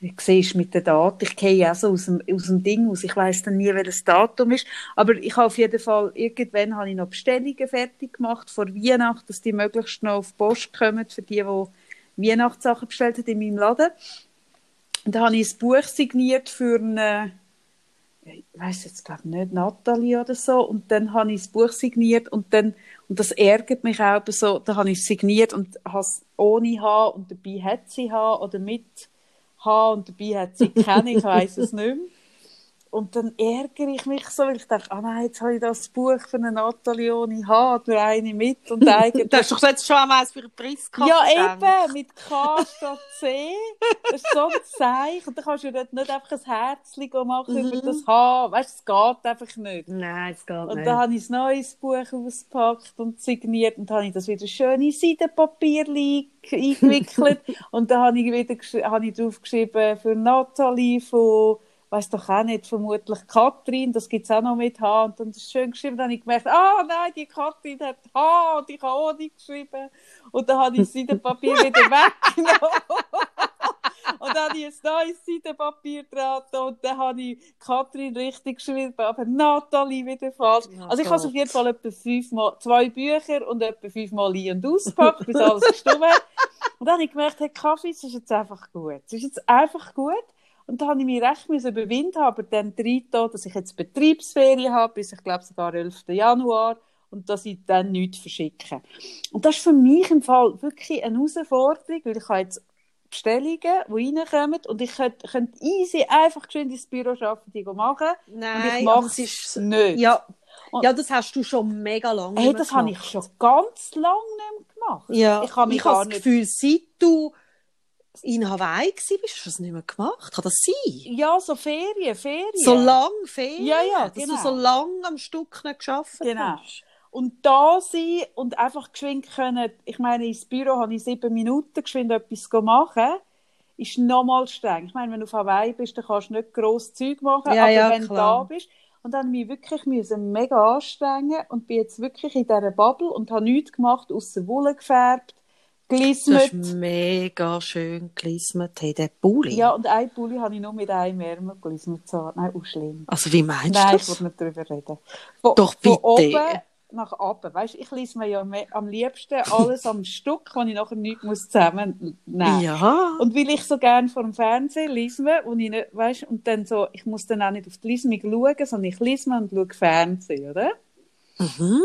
A: ich sehe mit der Daten, ich gehe auch so aus dem, aus dem Ding aus, ich weiß dann nie, welches Datum ist, aber ich habe auf jeden Fall, irgendwann habe ich noch Bestellungen fertig gemacht vor Weihnachten, dass die möglichst noch auf die Post kommen, für die, die Weihnachtssachen bestellt haben in meinem Laden. Und da habe ich ein Buch signiert für eine, ich weiß jetzt glaube nicht, Natalie oder so, und dann habe ich das Buch signiert und dann und das ärgert mich auch so, da habe ich es signiert und habe es ohne H und dabei hat sie H oder mit H und dabei hat sie keine, ich weiß es nicht mehr. <laughs> Und dann ärgere ich mich so, weil ich denke, ah nein, jetzt habe ich das Buch Natalie ohne H, nur eine mit und <laughs> eigentlich...
B: du hast doch jetzt schon einmal für einen Preis
A: gehabt. Ja, eben, mit K statt C. Das ist so ein Zeichen. Und dann kannst du dort nicht einfach ein Herzchen machen mhm. über das H. Weißt du, es geht einfach nicht.
B: Nein, es geht
A: und
B: nicht.
A: Und dann habe ich ein neues Buch ausgepackt und signiert und dann habe ich das wieder schön in Seidenpapier eingewickelt. <laughs> und dann habe ich wieder habe ich draufgeschrieben für Natalie von weiß doch auch nicht, vermutlich Katrin, das gibt es auch noch mit H. Und dann ist schön geschrieben, dann habe ich gemerkt, ah nein, die Katrin hat H und ich habe nicht geschrieben. Und dann habe ich das Seidenpapier wieder <laughs> weggenommen. und dann habe ich ein neues Seidenpapier dran und dann habe ich Katrin richtig geschrieben, aber Nathalie wieder falsch. Oh also ich habe auf jeden Fall etwa fünfmal, zwei Bücher und etwa fünfmal ein- und auspackt, bis alles gestimmt Und dann habe ich gemerkt, hey, Kaffee, es ist jetzt einfach gut. Es ist jetzt einfach gut. Und da habe ich mich recht überwinden, aber dann rein, dass ich jetzt Betriebsferien habe, bis ich glaube sogar 11. Januar und dass ich dann nichts verschicke. Und das ist für mich im Fall wirklich eine Herausforderung, weil ich habe jetzt Bestellungen, die reinkommen und ich könnte, könnte easy einfach geschwind ins Büro arbeiten, die machen.
B: Nein,
A: und ich mache es ist nicht.
B: Ja. ja, das hast du schon mega lange
A: hey, das habe ich schon ganz lange nicht mehr gemacht.
B: Ja, ich habe, ich habe das Gefühl, seit du in Hawaii gsi bist, hast du das nicht mehr gemacht? Kann das sein?
A: Ja, so Ferien, Ferien.
B: So lang Ferien?
A: Ja, ja,
B: genau. Dass du so lang am Stück nicht gearbeitet
A: genau. hast? Und da sein und einfach geschwind können, ich meine, ins Büro habe ich sieben Minuten geschwind etwas machen, ist nochmal streng. Ich meine, wenn du auf Hawaii bist, dann kannst du nicht gross Zeug machen,
B: ja,
A: aber
B: ja,
A: wenn
B: klar.
A: du da bist, und dann habe ich mich wirklich müssen mega anstrengen und bin jetzt wirklich in dieser Bubble und habe nichts gemacht, außer Wolle gefärbt,
B: Glismet. Du hast mega schön gelismet, hey, der Pulli.
A: Ja, und ein Pulli habe ich nur mit einem Ärmel gelismet. So. Nein, auch schlimm.
B: Also wie meinst
A: Nein,
B: du
A: das? Nein, ich will nicht darüber reden.
B: Von, Doch bitte. Von
A: oben nach unten. Weißt, ich lese mir ja am liebsten alles am Stück, wenn ich nachher nichts muss zusammennehmen muss.
B: Ja.
A: Und weil ich so gerne vor dem Fernsehen lese, wo ich nicht, weißt, und dann so, ich muss dann auch nicht auf die Lesung schauen, sondern ich lese und schaue Fernsehen, oder?
B: Mhm.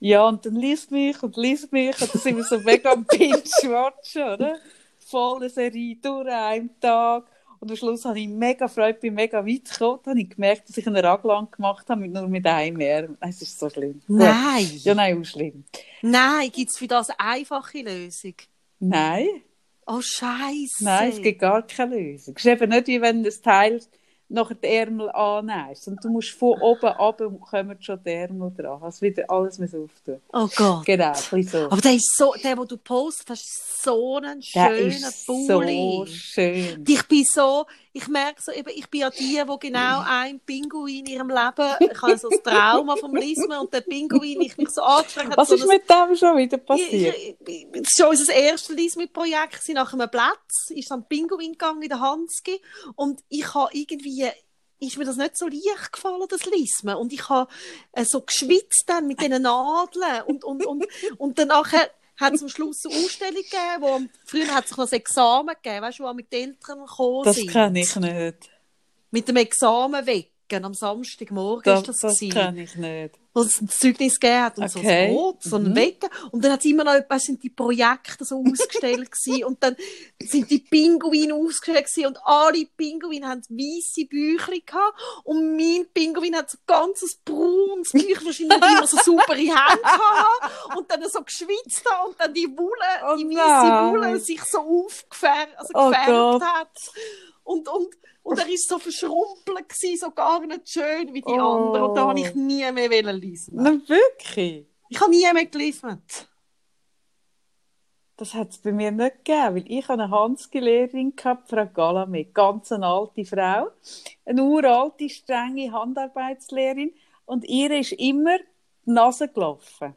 A: Ja, und dann liest mich und liest mich und dann sind wir so mega am Binge-Watchen, oder? Volle Serie durch einen Tag. Und am Schluss habe ich mega Freude, bin mega weit gekommen. Dann habe ich gemerkt, dass ich einen Raglan gemacht habe, nur mit einem mehr. Es ist so schlimm.
B: Nein.
A: Ja, nein, auch schlimm.
B: Nein, gibt es für das eine einfache Lösung?
A: Nein.
B: Oh, Scheiße.
A: Nein, es gibt gar keine Lösung. Es ist eben nicht wie wenn das Teil nachher die Ärmel annähst. Und du musst von oben ab und kommen schon die Ärmel dran. Hast wieder alles mit auftun.
B: Oh Gott.
A: Genau, so.
B: Aber der ist so, der, wo du postest, das ist so ein
A: Der
B: schöner
A: ist
B: Bulli.
A: so schön.
B: Ich bin so, ich merke so, eben, ich bin ja die, wo genau ein Pinguin in ihrem Leben, ich habe so das Trauma vom Lismen und der Pinguin, ich mich so angestrengt
A: Was
B: so
A: ist mit dem schon wieder passiert?
B: ich- ich- Das ist schon unser erstes Lismi-Projekt. gewesen. Nach einem Platz ist dann ein Pinguin gegangen in der Hanski. Und ich habe irgendwie, ist mir das nicht so leicht gefallen, das Lismen. Und ich habe äh, so geschwitzt dann mit diesen Nadeln. Und, und, und, und dann nachher hat am Schluss eine Ausstellung gegeben, wo früher hat es noch ein Examen gegeben, weißt du, wo mit den Eltern gekommen
A: Das
B: sind.
A: kenne ich nicht.
B: Mit dem Examen wecken am Samstagmorgen
A: Das,
B: ist das,
A: das kenne ich nicht.
B: Wo es ein Zeugnis gegeben hat und so
A: Okay.
B: ein Brot, so ein
A: Mhm.
B: Wecken. Und dann hat immer noch, etwas sind die Projekte so ausgestellt <laughs> gewesen. und dann sind die Pinguine ausgestellt gewesen und alle Pinguine haben weisse Büchli gehabt und mein Pinguin hat so ein ganzes braunes Büchli, wahrscheinlich immer so saubere Hände <laughs> gehabt und dann so geschwitzt hat und dann die Wolle,
A: Oh
B: die weisse Wolle sich so aufgefärbt, also
A: Oh
B: gefärbt
A: Gott.
B: hat. Und, und, und er ist so verschrumpelt gewesen, so gar nicht schön wie die
A: Oh.
B: anderen. Und da habe ich nie mehr lesen.
A: Na, wirklich?
B: Ich habe nie mehr gelesen.
A: Das hat es bei mir nicht gegeben, weil ich eine Hanski-Lehrerin, gehabt, Frau Galame, ganz eine alte Frau, eine uralte, strenge Handarbeitslehrerin und ihr ist immer die Nase gelaufen.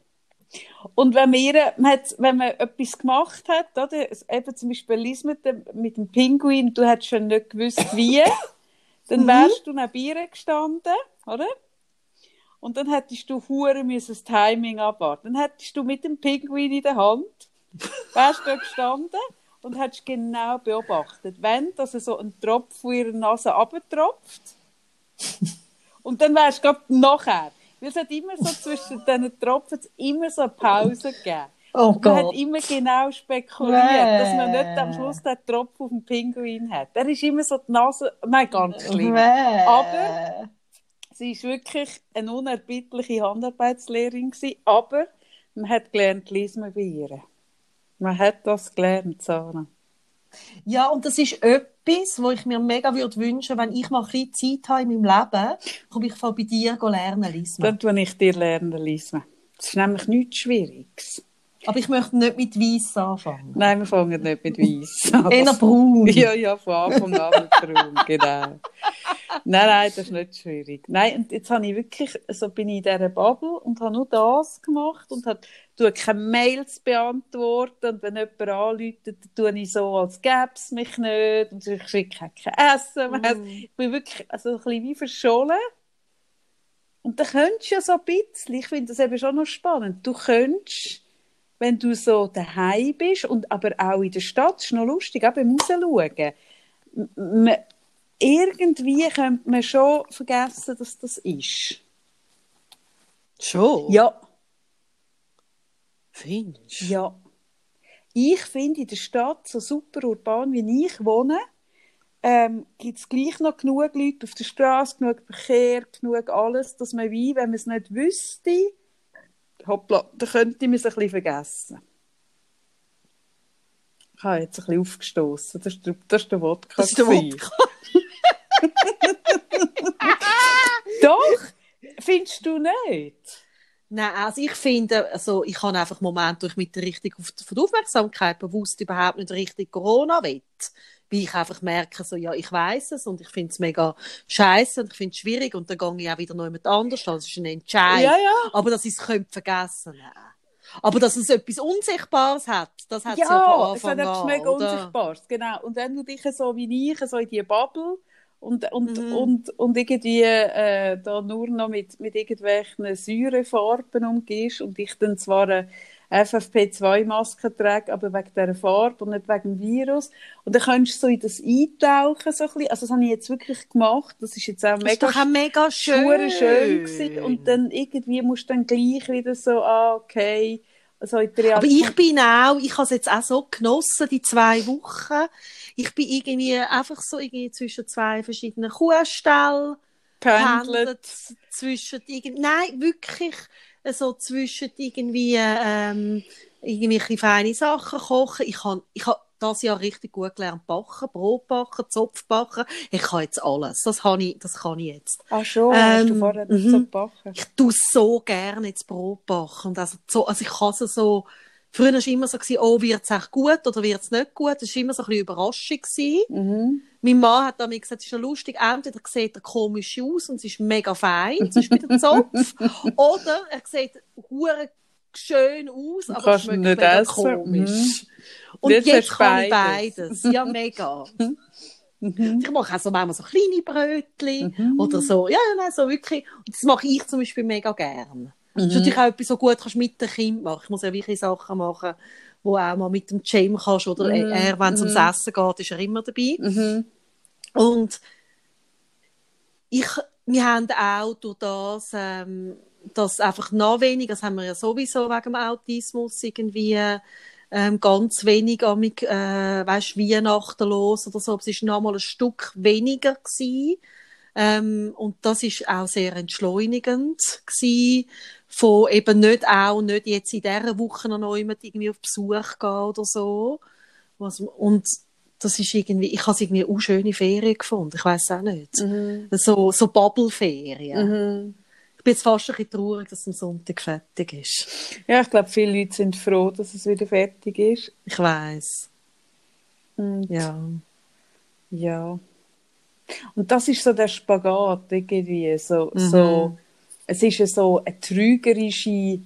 A: Und wenn man, ihr, man hat, wenn man etwas gemacht hat, oder, eben zum Beispiel Lies mit dem, mit dem Pinguin, du hättest schon nicht gewusst, wie, dann wärst du neben ihr gestanden, oder? Und dann hättest du hure müssen das Timing abwarten. Dann hättest du mit dem Pinguin in der Hand, <laughs> wärst du gestanden und hättest genau beobachtet, wenn dass er so ein Tropf von ihrer Nase abtropft. Und dann wärst du gerade nachher. Weil es hat immer so zwischen diesen Tropfen immer so eine Pause gegeben.
B: Oh
A: Und man hat immer genau spekuliert,
B: Bäh.
A: dass man nicht am Schluss den Tropf auf dem Pinguin hat. Der ist immer so die Nase, nein, ganz schlimm. Aber- Sie war wirklich eine unerbittliche Handarbeitslehrerin, gewesen, aber man hat gelernt, lesen bei ihr. Man hat das gelernt, Sarah.
B: Ja, und das ist etwas, wo ich mir mega würde wünschen, wenn ich mal ein Zeit habe in meinem Leben, komme ich von bei dir lernen lesen.
A: Dann tue ich dir lernen, lesen. Das ist nämlich nichts Schwieriges.
B: Aber ich möchte nicht mit Weiss anfangen.
A: Nein, wir fangen nicht mit Weiss an. <laughs>
B: Eher braun.
A: Ja, ja, von Anfang an mit Braun, <laughs> genau. Nein, nein, das ist nicht schwierig. Nein, und jetzt habe ich wirklich, so bin ich in dieser Bubble und habe nur das gemacht und habe, tue keine Mails beantworten und wenn jemand anruft, dann tue ich so, als gäbe es mich nicht und ich schicke kein SMS.
B: Mm.
A: Ich bin wirklich also ein bisschen wie verschollen. Und dann könntest du ja so ein bisschen, ich finde das eben schon noch spannend, du könntest, wenn du so daheim bist und aber auch in der Stadt, ist noch lustig, auch beim Rausschauen, m- m- irgendwie könnte man schon vergessen, dass das ist.
B: Schon?
A: Ja,
B: Findest du?
A: ja. Ich finde in der Stadt, so super urban wie ich wohne, ähm, gibt es gleich noch genug Leute auf der Straße, genug Verkehr, genug alles, dass man wie, wenn man es nicht wüsste, hoppla, dann könnte man es ein bisschen vergessen. Ich habe jetzt ein bisschen aufgestoßen. Das ist der, das ist der Wodka.
B: Das ist der
A: gewesen. <laughs> Doch, findest du nicht?
B: Nein, also ich finde, also ich habe einfach Momente, wo ich mit der Richtung auf von der Aufmerksamkeit bewusst überhaupt nicht richtig Corona will. Weil ich einfach merke, so, ja, ich weiß es und ich finde es mega scheiße und ich finde es schwierig und dann gehe ich auch wieder noch jemand anders an. Das ist ein Entscheid.
A: Ja, ja.
B: Aber dass ich es könnte vergessen nein. Aber dass es etwas Unsichtbares hat, das hat es ja
A: Ja,
B: von
A: es hat
B: Anfang
A: etwas
B: an.
A: mega
B: oder?
A: Unsichtbares, genau. Und wenn du dich so wie ich, so in die Bubble und, und,
B: Mhm.
A: und, und irgendwie äh, da nur noch mit, mit irgendwelchen Säurefarben umgehst und ich dann zwar eine FFP2-Maske trage, aber wegen dieser Farbe und nicht wegen dem Virus. Und dann kannst du so in das eintauchen, so ein bisschen. Also das habe ich jetzt wirklich gemacht. Das ist jetzt auch
B: Das ist
A: mega
B: doch auch mega
A: schön.
B: schön.
A: gewesen. Und dann irgendwie musst du dann gleich wieder so, ah, okay, so die
B: Aber ich bin auch, ich habe es jetzt auch so genossen, die zwei Wochen. Ich bin irgendwie einfach so irgendwie zwischen zwei verschiedenen Kuhställen
A: pendelt.
B: pendelt zwischen nein, wirklich so zwischen irgendwie, ähm, irgendwie feine Sachen kochen. Ich habe, ich habe das Jahr richtig gut gelernt backen, Brot backen, Zopf backen. Ich kann jetzt alles. Das kann ich, das kann ich jetzt.
A: Ach schon, hast du
B: Ähm,
A: vorher nicht so
B: mhm.
A: gebacken?
B: Ich tue so gerne jetzt Brot backen. Und also, so, also ich kann es so, früher war es immer so, gewesen, oh, wird es echt gut oder wird es nicht gut? Das war immer so ein bisschen Überraschung.
A: Mhm.
B: Mein Mann hat mir gesagt, es ist lustig, entweder sieht er komisch aus und es ist mega fein, zum Beispiel der Zopf, <laughs> oder er sieht hure schön aus, aber
A: kannst
B: schmeckt mega
A: essen.
B: komisch. Und
A: Jetzt
B: jetzt, kann ich
A: beides.
B: beides. Ja, mega. <laughs>
A: Mhm.
B: Ich mache auch so manchmal so kleine Brötchen
A: Mhm.
B: oder so. Ja, nein, so wirklich. Und das mache ich zum Beispiel mega gern. Das ist
A: Mhm.
B: natürlich auch etwas so gut kannst mit dem Kind machen. Ich muss ja wirklich Sachen machen, wo auch mal mit dem Jam kannst. Oder
A: Mhm.
B: er, wenn es ums
A: Mhm.
B: Essen geht, ist er immer dabei.
A: Mhm.
B: Und ich, wir haben auch durch das, ähm, dass einfach noch weniger, das haben wir ja sowieso wegen dem Autismus irgendwie ähm, ganz wenig am äh, weißt, Weihnachten los oder so. Es war noch mal ein Stück weniger gewesen. Ähm, und das ist auch sehr entschleunigend gewesen, von eben nicht auch, nicht jetzt in dieser Woche noch jemand irgendwie auf Besuch gehen oder so. Was, und das ist irgendwie, ich habe es irgendwie auch schöne Ferien gefunden. Ich weiß auch nicht.
A: Mhm.
B: So, so Bubble-Ferien.
A: Mhm.
B: Ich bin jetzt fast ein bisschen traurig, dass es am Sonntag fertig ist.
A: Ja, ich glaube, viele Leute sind froh, dass es wieder fertig ist.
B: Ich weiß. Ja.
A: Ja. Und das ist so der Spagat irgendwie. So,
B: Mhm.
A: so, es ist so eine trügerische,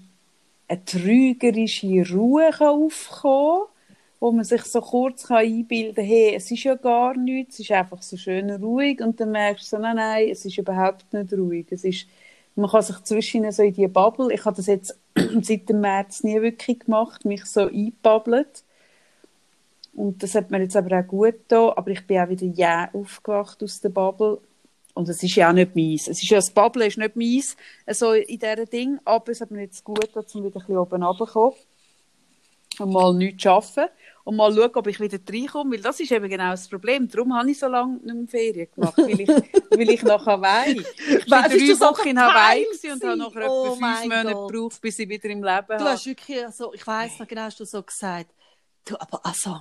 A: eine trügerische Ruhe aufkommen, wo man sich so kurz einbilden kann, hey, es ist ja gar nichts, es ist einfach so schön ruhig und dann merkst du so, nein, nein, es ist überhaupt nicht ruhig. Es ist, man kann sich zwischen so in die Bubble, ich habe das jetzt <clears throat> seit dem März nie wirklich gemacht, mich so eingebabbelt. Und das hat mir jetzt aber auch gut getan. Aber ich bin auch wieder ja aufgewacht aus der Bubble. Und es ist ja auch nicht meins. Es ist ja, das Bubble ist nicht meins, so in diesem Ding. Aber es hat mir jetzt gut getan, um wieder ein bisschen oben runterzukommen. Und mal nichts zu arbeiten. Und mal schauen, ob ich wieder reinkomme. Weil das ist eben genau das Problem. Darum habe ich so lange nicht mehr Ferien gemacht. Weil ich, <laughs> weil ich nach Hawaii. Ich war drei
B: du,
A: Wochen in Hawaii gewesen und habe nachher
B: Oh
A: etwa fünf Monate
B: Gott.
A: gebraucht, bis ich wieder im Leben
B: Du
A: habe.
B: hast wirklich so, ich weiss noch genau, hast du so gesagt, du, aber also,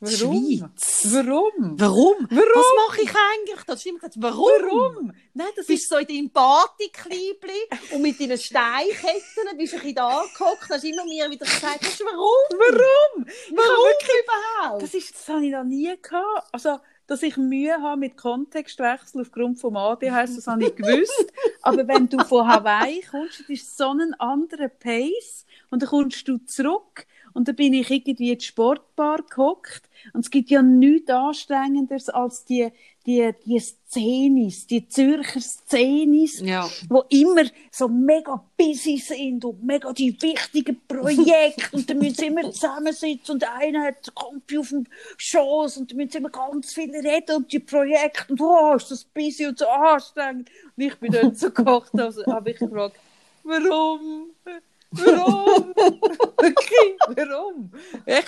A: Warum?
B: Schweiz.
A: Warum?
B: Warum?
A: Warum?
B: Was mache ich eigentlich? Da hast du immer gesagt, warum?
A: Warum? Nein, das
B: Du bist so in deinem Batikleibli und mit deinen Steinketten bist du ein bisschen da angehockt, hast immer mir wieder gesagt, du, warum?
A: Warum?
B: Warum überhaupt?
A: Das, ist, das habe ich noch nie gehabt. Also, dass ich Mühe habe mit Kontextwechsel aufgrund vom ADHS, das habe ich gewusst. Aber wenn du von Hawaii kommst, das ist so ein anderer Pace und dann kommst du zurück und dann bin ich irgendwie in die Sportbar gehockt und es gibt ja nichts Anstrengenderes als die, die, die Szenis, die Zürcher Szenis,
B: Ja.
A: wo immer so mega busy sind und mega die wichtigen Projekte und dann müssen sie immer zusammensitzen und einer hat den Kompi auf dem Schoß und dann müssen sie immer ganz viel reden und die Projekte und oh, ist das busy und so anstrengend und ich bin dort so gekocht, also habe ich gefragt, warum? Warum?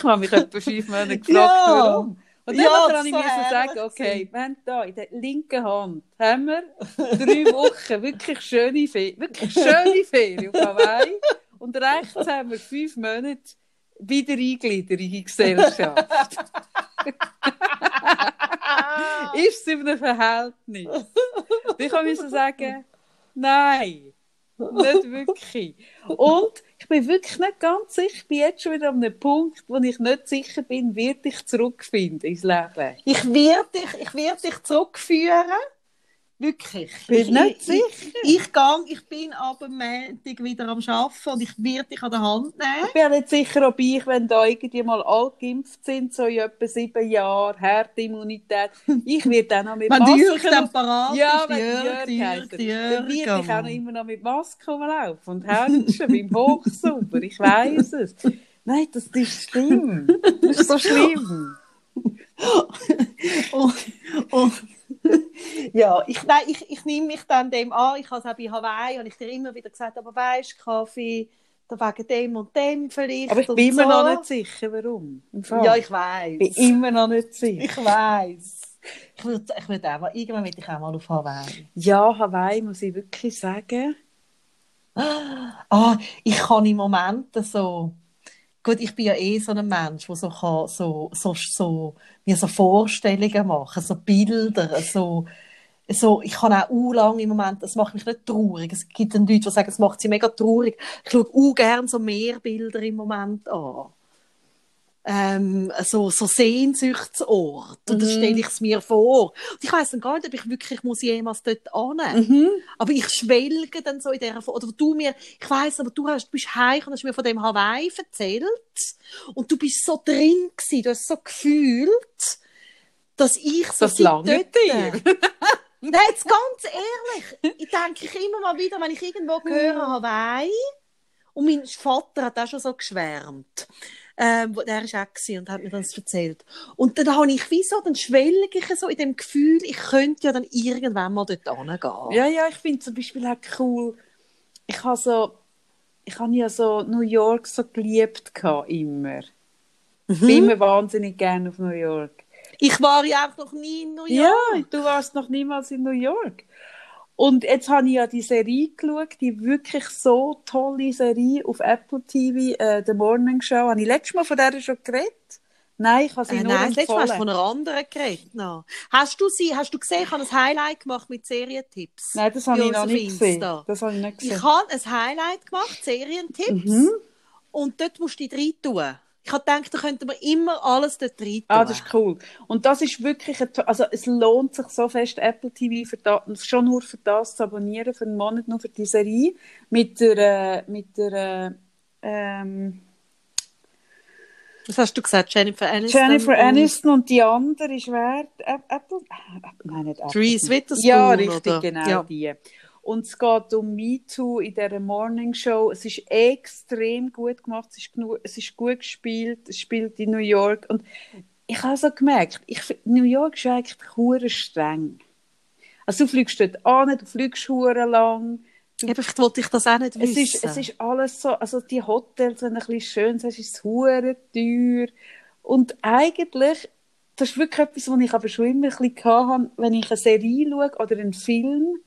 A: Ich habe mich etwa fünf Monate gefragt, warum? Und dann
B: Ja,
A: ich
B: so
A: müssen sagen, okay, wir haben da in der linken Hand haben wir drei Wochen wirklich schöne Ferien, wirklich schöne Ferien auf Hawaii und rechts haben wir fünf Monate Wiedereingliederung in die Gesellschaft. Ist es in einem Verhältnis? Ich musste sagen, nein, nicht wirklich. Und ich bin wirklich nicht ganz sicher, ich bin jetzt schon wieder an einem Punkt, wo ich nicht sicher bin, wird ich zurückfinden ins Leben.
B: Ich werde dich, ich werde dich zurückführen. Wirklich.
A: Bin
B: ich,
A: nicht
B: ich,
A: sicher.
B: Ich, ich, gang, ich bin aber Montag wieder am Arbeiten und ich werde dich an der Hand nehmen.
A: Ich bin nicht sicher, ob ich, wenn da irgendwie mal alle geimpft sind, so in etwa sieben Jahren, Herdenimmunität, ich werde dann noch mit
B: Wenn die Jürg dann parat
A: Ja,
B: ist,
A: wenn
B: Jürg,
A: Jörg heisst.
B: Jürg, die
A: Dann
B: Jürg.
A: werde ich auch noch immer noch mit Maske rumlaufen und Händchen beim Hochsauber. Ich weiss es. Nein, das ist schlimm. Das ist so schlimm.
B: Und, und, <laughs> ja, ich, nein, ich, ich nehme mich dann dem an. Ich habe es auch bei Hawaii und ich dir immer wieder gesagt, aber weißt Kaffee, da wegen dem und dem vielleicht.
A: Aber ich bin immer
B: so.
A: noch nicht sicher, warum.
B: Ja, ich weiß.
A: Ich bin immer noch nicht sicher.
B: Ich weiß. Ich würde ich würd auch mal, irgendwann will ich auch mal auf Hawaii.
A: Ja, Hawaii muss ich wirklich sagen.
B: Ah, ich kann im Moment so Gut, ich bin ja eh so ein Mensch, der so, kann, so, so, so, mir so Vorstellungen machen, so Bilder, so, so, ich kann auch u lang im Moment, das macht mich nicht traurig. Es gibt dann Leute, die sagen, es macht sie mega traurig. Ich schaue u gern so Meerbilder im Moment an ähm, so, so Sehnsuchtsort. Und dann
A: Mhm.
B: stelle ich es mir vor. Und ich weiss dann gar nicht, ob ich wirklich muss jemals dort an.
A: Mhm.
B: Aber ich schwelge dann so in dieser, Vor- oder du mir, ich weiss, aber du hast, du bist heim und hast mir von dem Hawaii erzählt. Und du bist so drin gewesen, du hast so gefühlt, dass ich so
A: Das lange
B: dort-
A: dir. <laughs>
B: Nein, jetzt ganz ehrlich, ich denke ich immer mal wieder, wenn ich irgendwo höre Hawaii, und mein Vater hat auch schon so geschwärmt. Ähm, wo- der war auch und hat mir das erzählt. Und dann habe ich wie so, dann schwelge ich so in dem Gefühl, ich könnte ja dann irgendwann mal dort hingehen.
A: Ja, ja, ich finde zum Beispiel auch cool. Ich habe so, ich habe ja so New York so geliebt gehabt, immer. Ich bin
B: Mhm.
A: immer wahnsinnig gerne auf New York.
B: Ich war ja auch noch nie in New
A: Ja,
B: York.
A: du warst noch niemals in New York. Und jetzt habe ich ja die Serie geschaut, die wirklich so tolle Serie auf Apple TV, äh, The Morning Show. Habe ich letztes Mal von der schon geredet? Nein, ich habe sie
B: Äh,
A: nur
B: nein, das letzte Mal hast du
A: empfohlen.
B: von einer anderen geredet. No. Hast du sie, hast du gesehen, ich habe ein Highlight gemacht mit Serientipps.
A: Nein, das habe ich noch nicht
B: auf
A: gesehen.
B: Insta.
A: Das habe ich nicht gesehen.
B: Ich habe ein Highlight gemacht, Serientipps.
A: Mhm.
B: Und dort musst du dich rein tun. Ich habe gedacht, da könnte man immer alles dort rein tun.
A: Ah, das ist cool. Und das ist wirklich, ein, also es lohnt sich so fest, Apple TV für da, schon nur für das zu abonnieren, für einen Monat nur für die Serie, mit der, äh, mit der, äh, ähm,
B: Was hast du gesagt? Jennifer Aniston?
A: Jennifer Aniston und die andere ist wer? Ä- Apple? Nein, nicht Apple.
B: Reese Witherspoon,
A: Ja, richtig,
B: oder?
A: genau
B: Ja.
A: die. Und es geht um Me Too in dieser Morning Show. Es ist extrem gut gemacht, es ist, genug, es ist gut gespielt, es spielt in New York. Und ich habe so gemerkt, ich, New York ist eigentlich hure streng. Also du fliegst dort an, du fliegst hure lang. Du,
B: Eben, vielleicht wollte ich das auch nicht
A: es,
B: wissen.
A: ist, es ist alles so, also die Hotels sind ein bisschen schön, es ist hure teuer. Und eigentlich, das ist wirklich etwas, was ich aber schon immer ein bisschen hatte, wenn ich eine Serie schaue oder einen Film,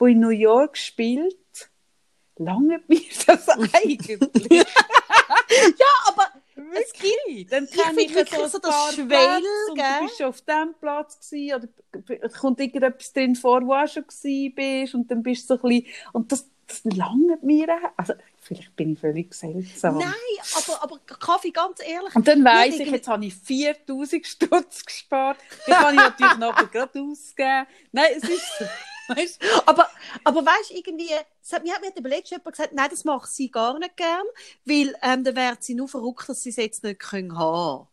A: der in New York spielt, lange <laughs> mir das eigentlich. <laughs>
B: aber
A: es gibt. Dann
B: Ich
A: kenne
B: finde wirklich
A: ein
B: so das.
A: Plätze und du bist schon auf diesem Platz gewesen, oder kommt irgendetwas drin vor, wo du schon gewesen bist und dann bist du so ein bisschen, und das, das langt mir. Also, vielleicht bin ich völlig seltsam.
B: Nein, aber, aber Kaffee, ganz ehrlich.
A: Und dann weiss ich, jetzt habe ich 4000 Stutz gespart. Die kann ich natürlich nachher gerade ausgeben. Nein, es ist so. <laughs> <laughs> Weißt?
B: Aber, aber weißt du, irgendwie, hat, mir hat mir der letzte jemand gesagt, nein, das macht sie gar nicht gern, weil ähm, dann wäre sie nur verrückt, dass sie es jetzt nicht können haben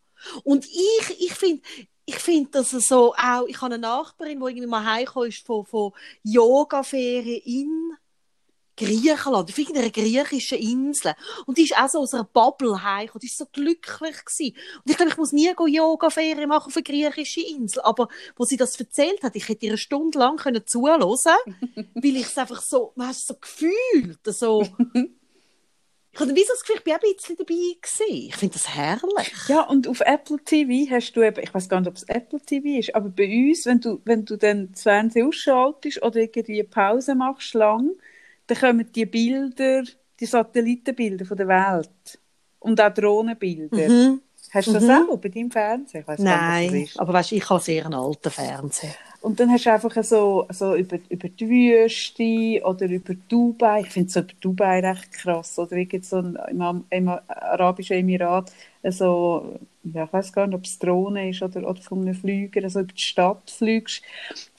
B: Und ich, ich finde, ich finde das so auch, ich habe eine Nachbarin, die irgendwie mal heimgekommen ist von, von Yoga-Ferien in Griechenland, auf irgendeiner griechischen Insel. Und die ist auch so aus einer Bubble heimgekommen. Die ist so glücklich gewesen. Und ich glaube, ich muss nie go Yoga-Ferien machen auf einer griechischen Insel. Aber, wo sie das erzählt hat, ich hätte ihr eine Stunde lang können zuhören <laughs> weil ich es einfach so, es so gefühlt, so. Ich hatte wie so das Gefühl, ich bin ein bisschen dabei gewesen. Ich finde das herrlich.
A: Ja, und auf Apple TV hast du eben, ich weiß gar nicht, ob es Apple TV ist, aber bei uns, wenn du, wenn du dann das Fernsehen ausschaltest oder irgendwie eine Pause machst, lang, dann kommen die Bilder, die Satellitenbilder von der Welt. Und auch Drohnenbilder. Hast du das
B: Mhm.
A: auch bei deinem nicht, was
B: Nein,
A: ist.
B: aber weißt, ich habe sehr einen alten Fernseher.
A: Und dann hast du einfach so, so über, über die Wüste oder über Dubai. Ich finde so über Dubai recht krass. Oder irgend so ein, im, im Arabischen Emirat, so, ja, ich weiß gar nicht, ob es Drohne ist oder, oder von einem Flüger, so über die Stadt fliegst.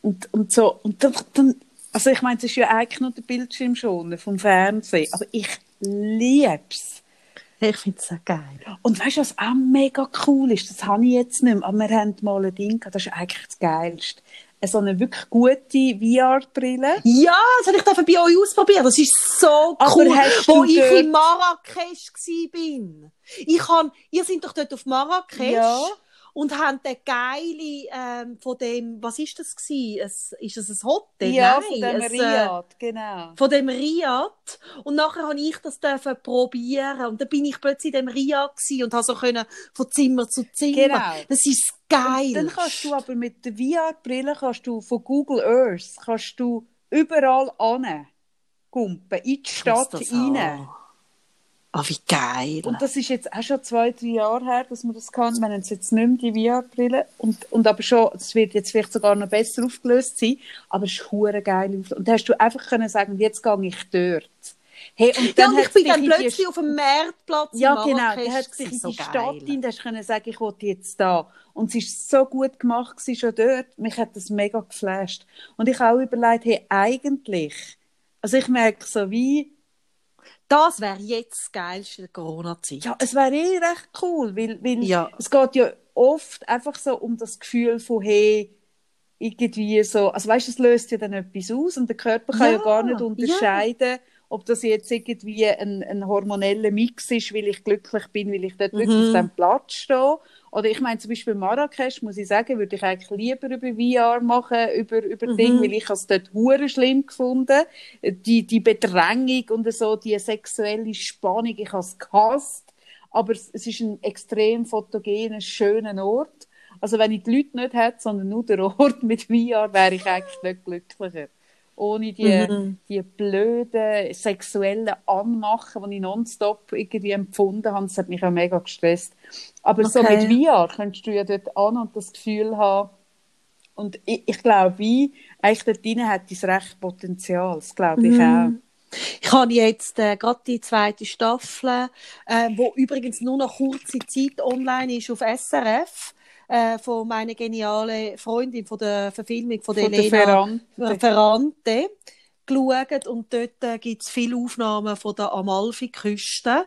A: Und, und so, und dann, dann, also ich meine, es ist ja eigentlich nur der Bildschirm schon vom Fernsehen, aber ich liebe es.
B: Ich finde es auch geil.
A: Und weißt du, was auch mega cool ist? Das habe ich jetzt nicht mehr, aber wir haben mal ein Ding gehabt, das ist eigentlich das Geilste. So eine wirklich gute VR-Brille.
B: Ja, das habe ich dafür bei euch ausprobiert. Das ist so
A: Aber
B: cool. Wo ich in Marrakesch war. Ich kann, ihr seid doch dort auf Marrakesch.
A: Ja.
B: Und haben den geile, ähm, von dem, was ist das gewesen? Es, ist das ein Hotel?
A: Ja,
B: Nein,
A: von dem
B: ein, äh,
A: Riad, genau.
B: von dem Riad. Und nachher habe ich das dürfen probieren. Und dann bin ich plötzlich in dem Riad gewesen und habe so können von Zimmer zu Zimmer.
A: Genau.
B: Das ist geil.
A: Dann kannst du aber mit der VR-Brille kannst du von Google Earth kannst du überall ane gumpen in die Stadt rein.
B: Ah, wie geil.
A: Und das ist jetzt auch schon zwei, drei Jahre her, dass man das kann. Wir haben es jetzt nicht mehr, die VR-Brille. Und, und aber schon, es wird jetzt vielleicht sogar noch besser aufgelöst sein. Aber es ist hure geil. Und da hast du einfach können sagen, jetzt gehe ich dort. Hey, und
B: ja,
A: dann
B: und ich bin dann
A: in die
B: plötzlich auf dem Marktplatz
A: Ja, genau. Der hat sich in
B: gewesen.
A: die
B: so
A: Stadt
B: geil.
A: hin, da hast du können sagen, ich will jetzt da. Und es ist so gut gemacht gewesen, schon dort. Mich hat das mega geflasht. Und ich habe auch überlegt, hey, eigentlich, also ich merke so wie,
B: Das wäre jetzt das Geilste der Corona-Zeit.
A: ja, es wäre eh recht cool, weil, weil
B: Ja.
A: es geht ja oft einfach so um das Gefühl von, hey, irgendwie so, also weißt du, es löst ja dann etwas aus und der Körper kann ja,
B: Ja,
A: gar nicht
B: ja.
A: unterscheiden, ob das jetzt irgendwie ein, ein hormoneller Mix ist, weil ich glücklich bin, weil ich dort wirklich
B: Mhm.
A: auf diesem Platz stehe. Oder ich meine zum Beispiel Marrakesch, muss ich sagen, würde ich eigentlich lieber über VR machen, über, über
B: Mhm.
A: Dinge, weil ich es dort hure schlimm gefunden. Die, die Bedrängung und so, die sexuelle Spannung, ich habe es gehasst. Aber es, es ist ein extrem fotogener, schöner Ort. Also wenn ich die Leute nicht hätte, sondern nur den Ort <laughs> mit VR, wäre ich eigentlich nicht glücklicher. Ohne die,
B: Mhm.
A: die blöden sexuellen Anmachen, die ich nonstop irgendwie empfunden habe, das hat mich auch mega gestresst. Aber so
B: Okay.
A: mit VR könntest du ja dort an und das Gefühl haben, und ich, ich glaube, wie, eigentlich dort drin hat es recht Potenzial, das glaube ich auch.
B: Ich habe jetzt äh, gerade die zweite Staffel, äh, wo übrigens nur noch kurze Zeit online ist auf SRF, äh, von meiner genialen Freundin von der Verfilmung von, der
A: Von der
B: Elena
A: Ferrante.
B: Ferrante geschaut und dort äh, gibt es viele Aufnahmen von der Amalfi-Küste.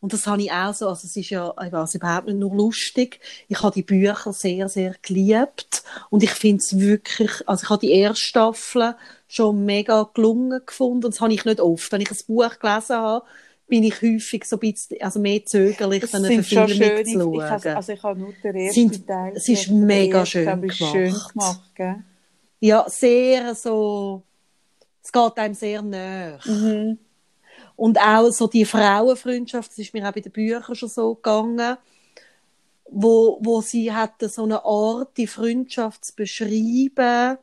B: Und das habe ich auch so, also es ist ja, ich weiß überhaupt nicht nur lustig. Ich habe die Bücher sehr, sehr geliebt. Und ich finde es wirklich, also ich habe die erste Staffel schon mega gelungen gefunden. Und das habe ich nicht oft. Wenn ich ein Buch gelesen habe, bin ich häufig so ein bisschen, also mehr zögerlich,
A: Es
B: dann eine Verfilmung zu
A: ich
B: schauen.
A: habe, also ich habe nur den ersten
B: Sind-
A: Teil.
B: es ist mega
A: erste,
B: schön
A: ich, ist schön
B: gemacht.
A: gemacht, gell?
B: Ja, sehr so, es geht einem sehr näher.
A: Mhm.
B: Und auch so die Frauenfreundschaft, das ist mir auch bei den Büchern schon so gegangen, wo, wo sie hatte so eine Art, die Freundschaft zu beschreiben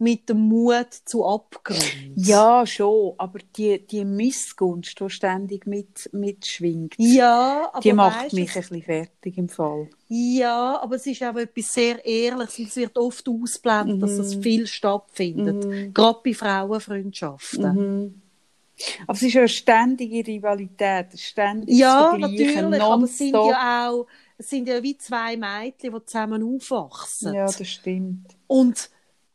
B: mit dem Mut zu Abgrund.
A: Ja, schon, aber die, die Missgunst, die ständig mit, mitschwingt,
B: Ja, aber
A: die macht
B: weisst,
A: mich ein bisschen fertig im Fall.
B: Ja, aber es ist auch etwas sehr Ehrliches und es wird oft ausblendet, dass es viel stattfindet. Gerade bei Frauenfreundschaften.
A: Mhm. Aber es ist ja eine ständige Rivalität, ständig
B: Ja,
A: das
B: natürlich, aber es sind ja auch, es sind ja wie zwei Mädchen, die zusammen aufwachsen.
A: Ja, das stimmt.
B: Und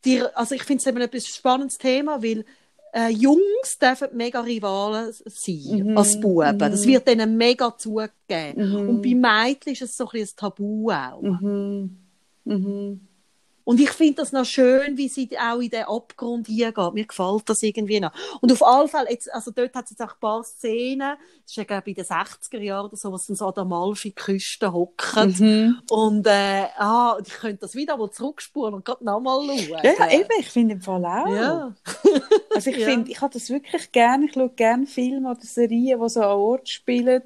B: die, also ich finde es eben ein spannendes Thema, weil äh, Jungs dürfen mega Rivalen sein
A: Mhm,
B: als Buben. Das wird denen mega zugegeben.
A: Mhm.
B: Und bei Mädchen ist es so ein, bisschen ein Tabu auch.
A: Mhm.
B: Und ich finde das noch schön, wie sie auch in den Abgrund hingeht. Mir gefällt das irgendwie noch. Und auf alle Fälle, jetzt, also dort hat es jetzt auch ein paar Szenen, das ist ja glaube ich in den 60er Jahren oder so, was dann so an der Amalfi-Küste hocken.
A: Mhm.
B: Und äh, ah, ich könnte das wieder mal zurückspulen und gerade nochmal schauen.
A: Ja, eben, ich finde im Fall auch.
B: Ja. <laughs>
A: Also ich
B: Ja.
A: finde, ich habe das wirklich gerne. Ich schaue gerne Filme oder Serien, die so an Ort spielen.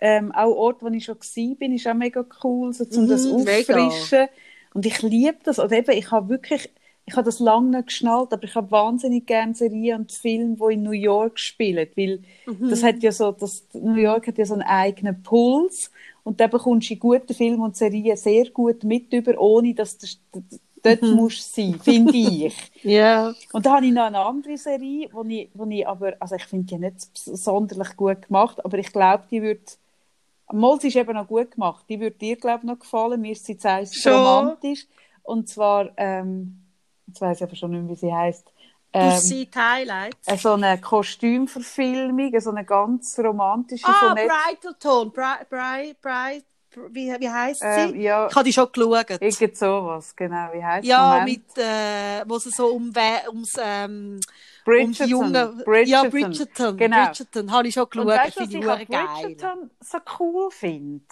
A: Ähm, auch Ort, wo ich schon war, bin, ist auch mega cool, so, um
B: Mhm,
A: das
B: mega.
A: Und ich liebe das. Und eben, ich habe wirklich, ich habe das lange nicht geschnallt, aber ich habe wahnsinnig gerne Serien und Filme, die in New York spielen, weil
B: Mhm.
A: das hat ja so, das, New York hat ja so einen eigenen Puls und da bekommst du in guten Filmen und Serien sehr gut mit über, ohne dass du dort
B: Mhm.
A: musst sein, finde ich. <laughs>
B: Ja.
A: Und da habe ich noch eine andere Serie, wo ich, wo ich aber, also ich finde die nicht sonderlich gut gemacht, aber ich glaube, die wird, mal sie ist eben noch gut gemacht, die würde dir, glaube ich, noch gefallen, mir ist sie zuerst
B: Schon?
A: romantisch, und zwar, ähm, jetzt weiss ich aber schon nicht mehr, wie sie heisst,
B: Du
A: ähm,
B: siehst Highlights.
A: so eine Kostümverfilmung, so eine ganz romantische
B: Ah. Bridleton. Bri Bri Bri wie, wie heisst sie?
A: Ähm, ja,
B: Ich habe die schon geschaut.
A: irgend sowas, genau, wie heisst
B: Ja,
A: Moment.
B: mit, äh, wo es so um, ums, ähm,
A: Bridgerton.
B: junge,
A: Bridgerton.
B: ja, Bridgerton,
A: Genau.
B: Bridgerton, habe ich schon
A: Und
B: geschaut,
A: weißt du, was ich an
B: hure geil.
A: Bridgerton so cool finde?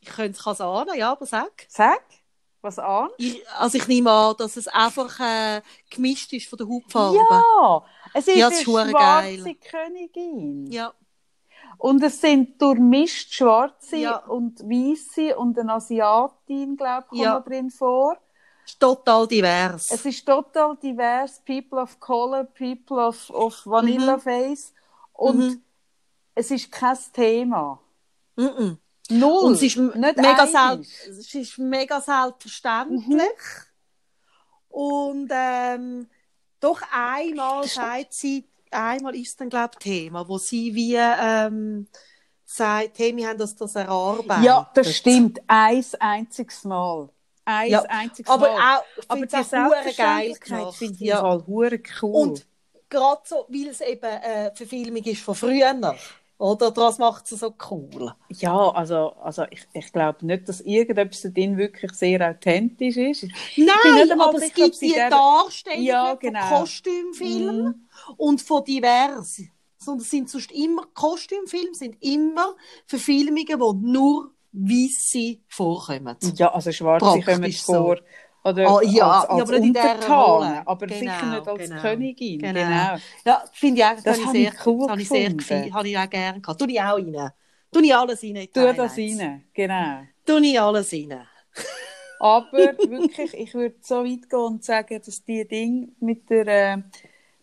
B: Ich könnte es ahnen, ja, aber sag.
A: Sag, was an?
B: Ich, also ich nehme an, dass es einfach äh, gemischt ist von der Hautfarbe.
A: Ja, es ist
B: Ja,
A: eine schwarze
B: geil.
A: Königin.
B: ja.
A: Und es sind durchmischt Schwarze
B: Ja.
A: und Weiße und eine Asiatin, glaube ich, kommt
B: Ja.
A: drin vor.
B: Ist total divers.
A: Es ist total divers. People of Color, People of, of
B: Mhm.
A: Vanilla Face. Und
B: Mhm.
A: es ist kein Thema.
B: -mm.
A: Null.
B: Und es ist mega,
A: einmal.
B: sel es ist mega selbstverständlich. Und ähm, doch einmal sagt sie, einmal ist es dann, glaube ich, Thema, wo sie wie ähm, sagt, hey, wir haben das, das erarbeitet.
A: Ja, das stimmt. Ein einziges Mal. Ein
B: Ja,
A: einziges
B: Aber
A: Mal.
B: auch,
A: Aber
B: auch hure geil gemacht.
A: finde ich
B: ja.
A: Fall cool.
B: Und gerade so, weil es eben äh, Verfilmung ist von früher, oder? Das macht es so cool.
A: ja, also, also ich, ich glaube nicht, dass irgendetwas drin wirklich sehr authentisch ist.
B: Nein,
A: einmal
B: aber es
A: ob
B: gibt
A: sie
B: die
A: der-
B: Darstellung
A: Ja,
B: von
A: genau.
B: Kostümfilmen und von divers. Sondern sind sonst immer, Kostümfilme sind immer Verfilmungen, die nur Weisse vorkommen.
A: Ja, also Schwarze kommen
B: so.
A: vor. Oder
B: Ah, ja,
A: als,
B: ja,
A: als
B: aber nicht in dieser
A: Untertanen,
B: Rolle.
A: aber
B: Genau,
A: sicher nicht als
B: genau.
A: Königin.
B: Genau.
A: Genau.
B: Ja, finde ich eigentlich,
A: Das
B: das,
A: habe
B: ich sehr,
A: cool
B: das habe ich sehr habe ich auch gerne gehabt. Tue ich auch rein. Tue ich alles rein in die
A: Tu das rein, genau.
B: Tue ich alles rein. <laughs>
A: Aber wirklich, ich würde so weit gehen und sagen, dass die Ding mit der äh,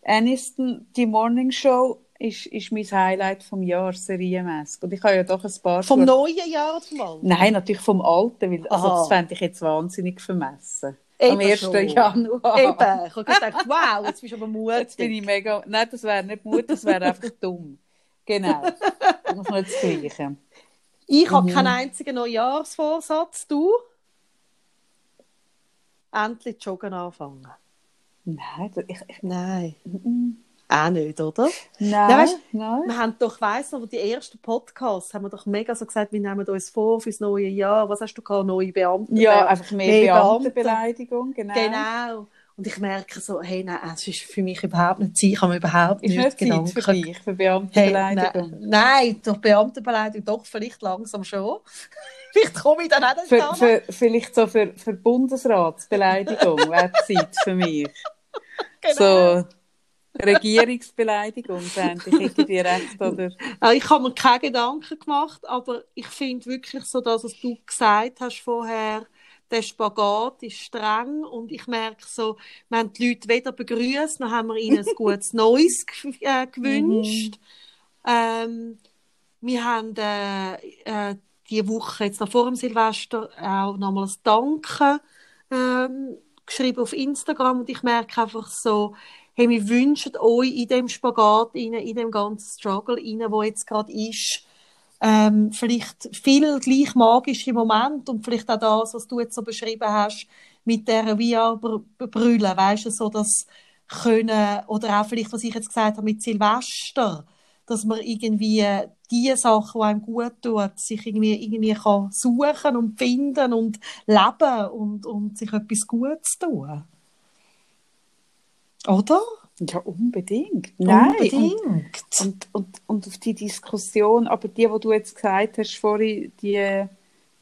A: Aniston, die Morning Show, ist, ist mein Highlight vom Jahr, serienmässig. Und ich habe ja doch ein paar...
B: Vom neuen Jahr zum alten?
A: Nein, natürlich vom Alten, weil also das fände ich jetzt wahnsinnig vermessen.
B: Eben
A: Am 1.
B: schon.
A: Januar.
B: Eben, ich habe gedacht, wow, jetzt bist du aber
A: Jetzt bin
B: mutig.
A: ich mega... Nein, das wäre nicht Mut, das wäre einfach <laughs> dumm. Genau. Das ist nicht das Gleiche.
B: Ich habe
A: Mhm.
B: keinen einzigen Neujahrsvorsatz, du? Endlich joggen anfangen.
A: Nein, ich, ich,
B: Nein. Auch nicht, oder?
A: nein,
B: Ja, weißt-
A: nein.
B: Wir haben doch, weiss noch, die ersten Podcasts haben wir doch mega so gesagt, wir nehmen uns vor fürs neue Jahr. Was hast du gehabt? Neue Beamte?
A: Ja, einfach mehr,
B: mehr
A: Beamtenbeleidigung, genau.
B: Genau. Und ich merke so, hey, nein, es ist für mich überhaupt nicht Zeit. Ich habe mir überhaupt
A: Ist
B: nicht
A: nicht Zeit
B: Gedanken
A: für dich, für
B: Hey,
A: Beamtenbeleidigung?
B: nein, nein, durch Beamtenbeleidigung doch vielleicht langsam schon. <laughs> vielleicht komme ich dann auch nicht
A: Für, für, vielleicht so für, für Bundesratsbeleidigung wäre Zeit für mich. <laughs>
B: Genau.
A: So Regierungsbeleidigung fände ich irgendwie recht, oder?
B: Ich habe mir keine Gedanken gemacht, aber ich finde wirklich so, das, was du gesagt hast vorher, der Spagat ist streng und ich merke so, wir haben die Leute weder begrüßt, noch haben wir ihnen ein gutes <laughs> Neues äh, gewünscht. Ähm, wir haben äh, äh, die Woche jetzt noch vor dem Silvester auch nochmal ein Danke ähm, geschrieben auf Instagram und ich merke einfach so, hey, wir wünschen euch in dem Spagat, rein, in dem ganzen Struggle, rein, wo jetzt gerade ist, ähm, vielleicht viel gleich magische Moment und vielleicht auch das, was du jetzt so beschrieben hast, mit der VR-Brille, weißt du, so das können, oder auch vielleicht, was ich jetzt gesagt habe mit Silvester, dass man irgendwie die Sachen, die einem gut tut, sich irgendwie, irgendwie kann suchen und finden und leben und, und sich etwas Gutes tun. Oder?
A: Ja, unbedingt. Nein, Und,
B: Unbedingt.
A: und, und, und auf die Diskussion, aber die, die du jetzt gesagt hast vorhin, die,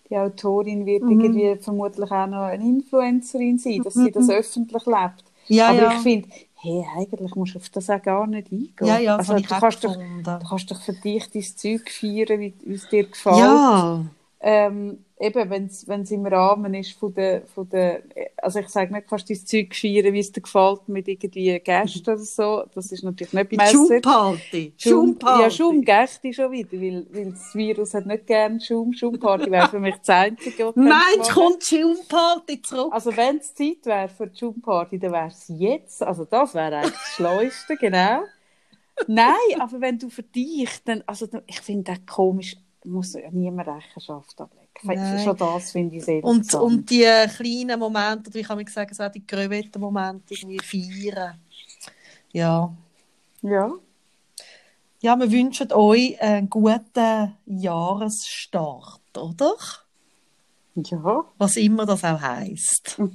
A: die Autorin wird
B: Mhm.
A: irgendwie vermutlich auch noch eine Influencerin sein, dass sie das öffentlich lebt.
B: Ja,
A: aber
B: ja.
A: ich finde, hey, eigentlich musst du auf das auch gar nicht eingehen.
B: Ja, ja,
A: also, du, kannst doch, du kannst doch für dich dein Zeug feiern, wie wie es dir gefällt.
B: Ja.
A: Ähm, eben, wenn es im Rahmen ist von der, von der, also ich sage nicht, kannst dein Zeug feiern, wie es dir gefällt, mit irgendwie Gästen oder so, das ist natürlich nicht Message.
B: Schaumparty.
A: Schum,
B: Schaumparty.
A: ja, Schaumgäste schon wieder, weil, weil das Virus hat nicht gerne Schaum. Schaumparty wäre für mich das Einzige,
B: Meinst du, kommt die Schaumparty zurück?
A: Also wenn es Zeit wäre für die Schaumparty, dann wäre es jetzt. Also das wäre eigentlich das Schleuste, genau. Nein, aber wenn du für dich, dann, also ich finde das komisch, muss ja niemand Rechenschaft ablegen.
B: Nein.
A: Schon das finde ich sehr
B: Und, und die kleinen Momente, oder wie kann ich sagen, so die Crevetten-Momente irgendwie feiern. Ja.
A: Ja.
B: Ja, wir wünschen euch einen guten Jahresstart, oder?
A: Ja.
B: Was immer das auch heisst. <laughs> oder?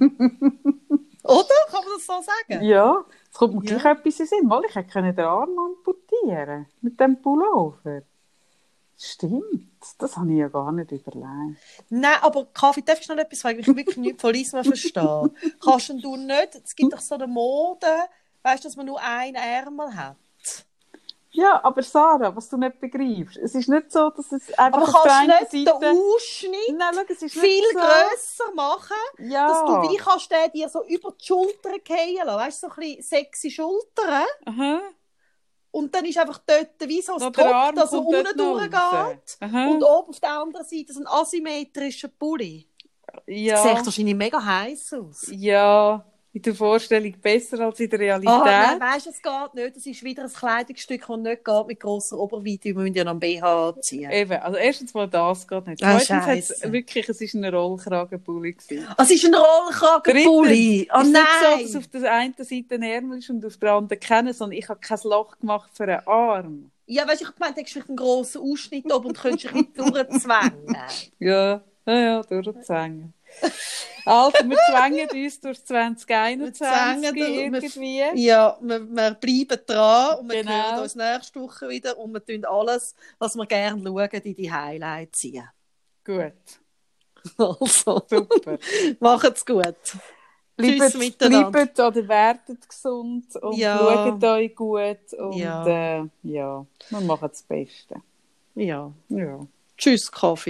B: Kann man das so sagen?
A: Ja. Es kommt mir
B: Ja.
A: gleich etwas in Sinn. Mal, ich hätte den Arm amputieren mit dem Pullover. Stimmt. Das habe ich ja gar nicht überlegt.
B: Nein, aber Kaffee, darf ich noch etwas fragen? Ich wirklich nichts von Lisma verstehen. <laughs> Kannst du nicht, es gibt doch so eine Mode, weißt du, dass man nur einen Ärmel hat.
A: Ja, aber Sarah, was du nicht begreifst, es ist nicht so, dass es einfach
B: Aber
A: auf
B: kannst nicht
A: Seite...
B: den Ausschnitt
A: Nein, schau, es ist
B: viel
A: nicht so...
B: grösser machen,
A: Ja.
B: dass du wie kannst den dir so über die Schultern fallen lassen, weißt du, so ein bisschen sexy Schultern
A: Aha.
B: Und dann ist einfach dort wie so Top, das so
A: kommt dort
B: unten durchgeht. Und oben auf der anderen Seite so ein asymmetrischer Pulli.
A: ja.
B: Sieht wahrscheinlich mega heiß aus.
A: Ja, in der Vorstellung besser als in der Realität.
B: Ah, nein, weißt du, es geht nicht. Das ist wieder ein Kleidungsstück, das nicht geht mit grosser Oberweite. Wir müssen ja noch einen BH ziehen.
A: Eben, also erstens mal das geht nicht.
B: Ah,
A: Zweitens
B: Scheisse.
A: wirklich, es ist ein Rollkragenpulli gewesen.
B: Ah, es ist ein Rollkragenpulli. Oh
A: ist nicht so,
B: nein!
A: dass auf der einen Seite ein Ärmel ist und auf der anderen kennen, sondern ich habe kein Loch gemacht für einen Arm.
B: Ja, weißt du, ich gemeint, du hättest einen grossen Ausschnitt oben und könntest dich <laughs> durchzwängen.
A: Ja, ja, ja, durchzwängen. Also, wir zwängen uns durch 2021
B: Wir
A: irgendwie.
B: Ja, wir, wir bleiben dran und wir
A: Genau.
B: hören uns nächste Woche wieder und wir tun alles, was wir gerne schauen, in die Highlights ziehen.
A: Gut,
B: Also,
A: super. <laughs>
B: macht's gut.
A: Bleibt,
B: miteinander.
A: bleibt oder werdet gesund und
B: Ja.
A: schaut euch gut. Und
B: Ja.
A: ja, äh, ja wir machen das Beste.
B: Ja.
A: Ja.
B: Tschüss, Kaffee.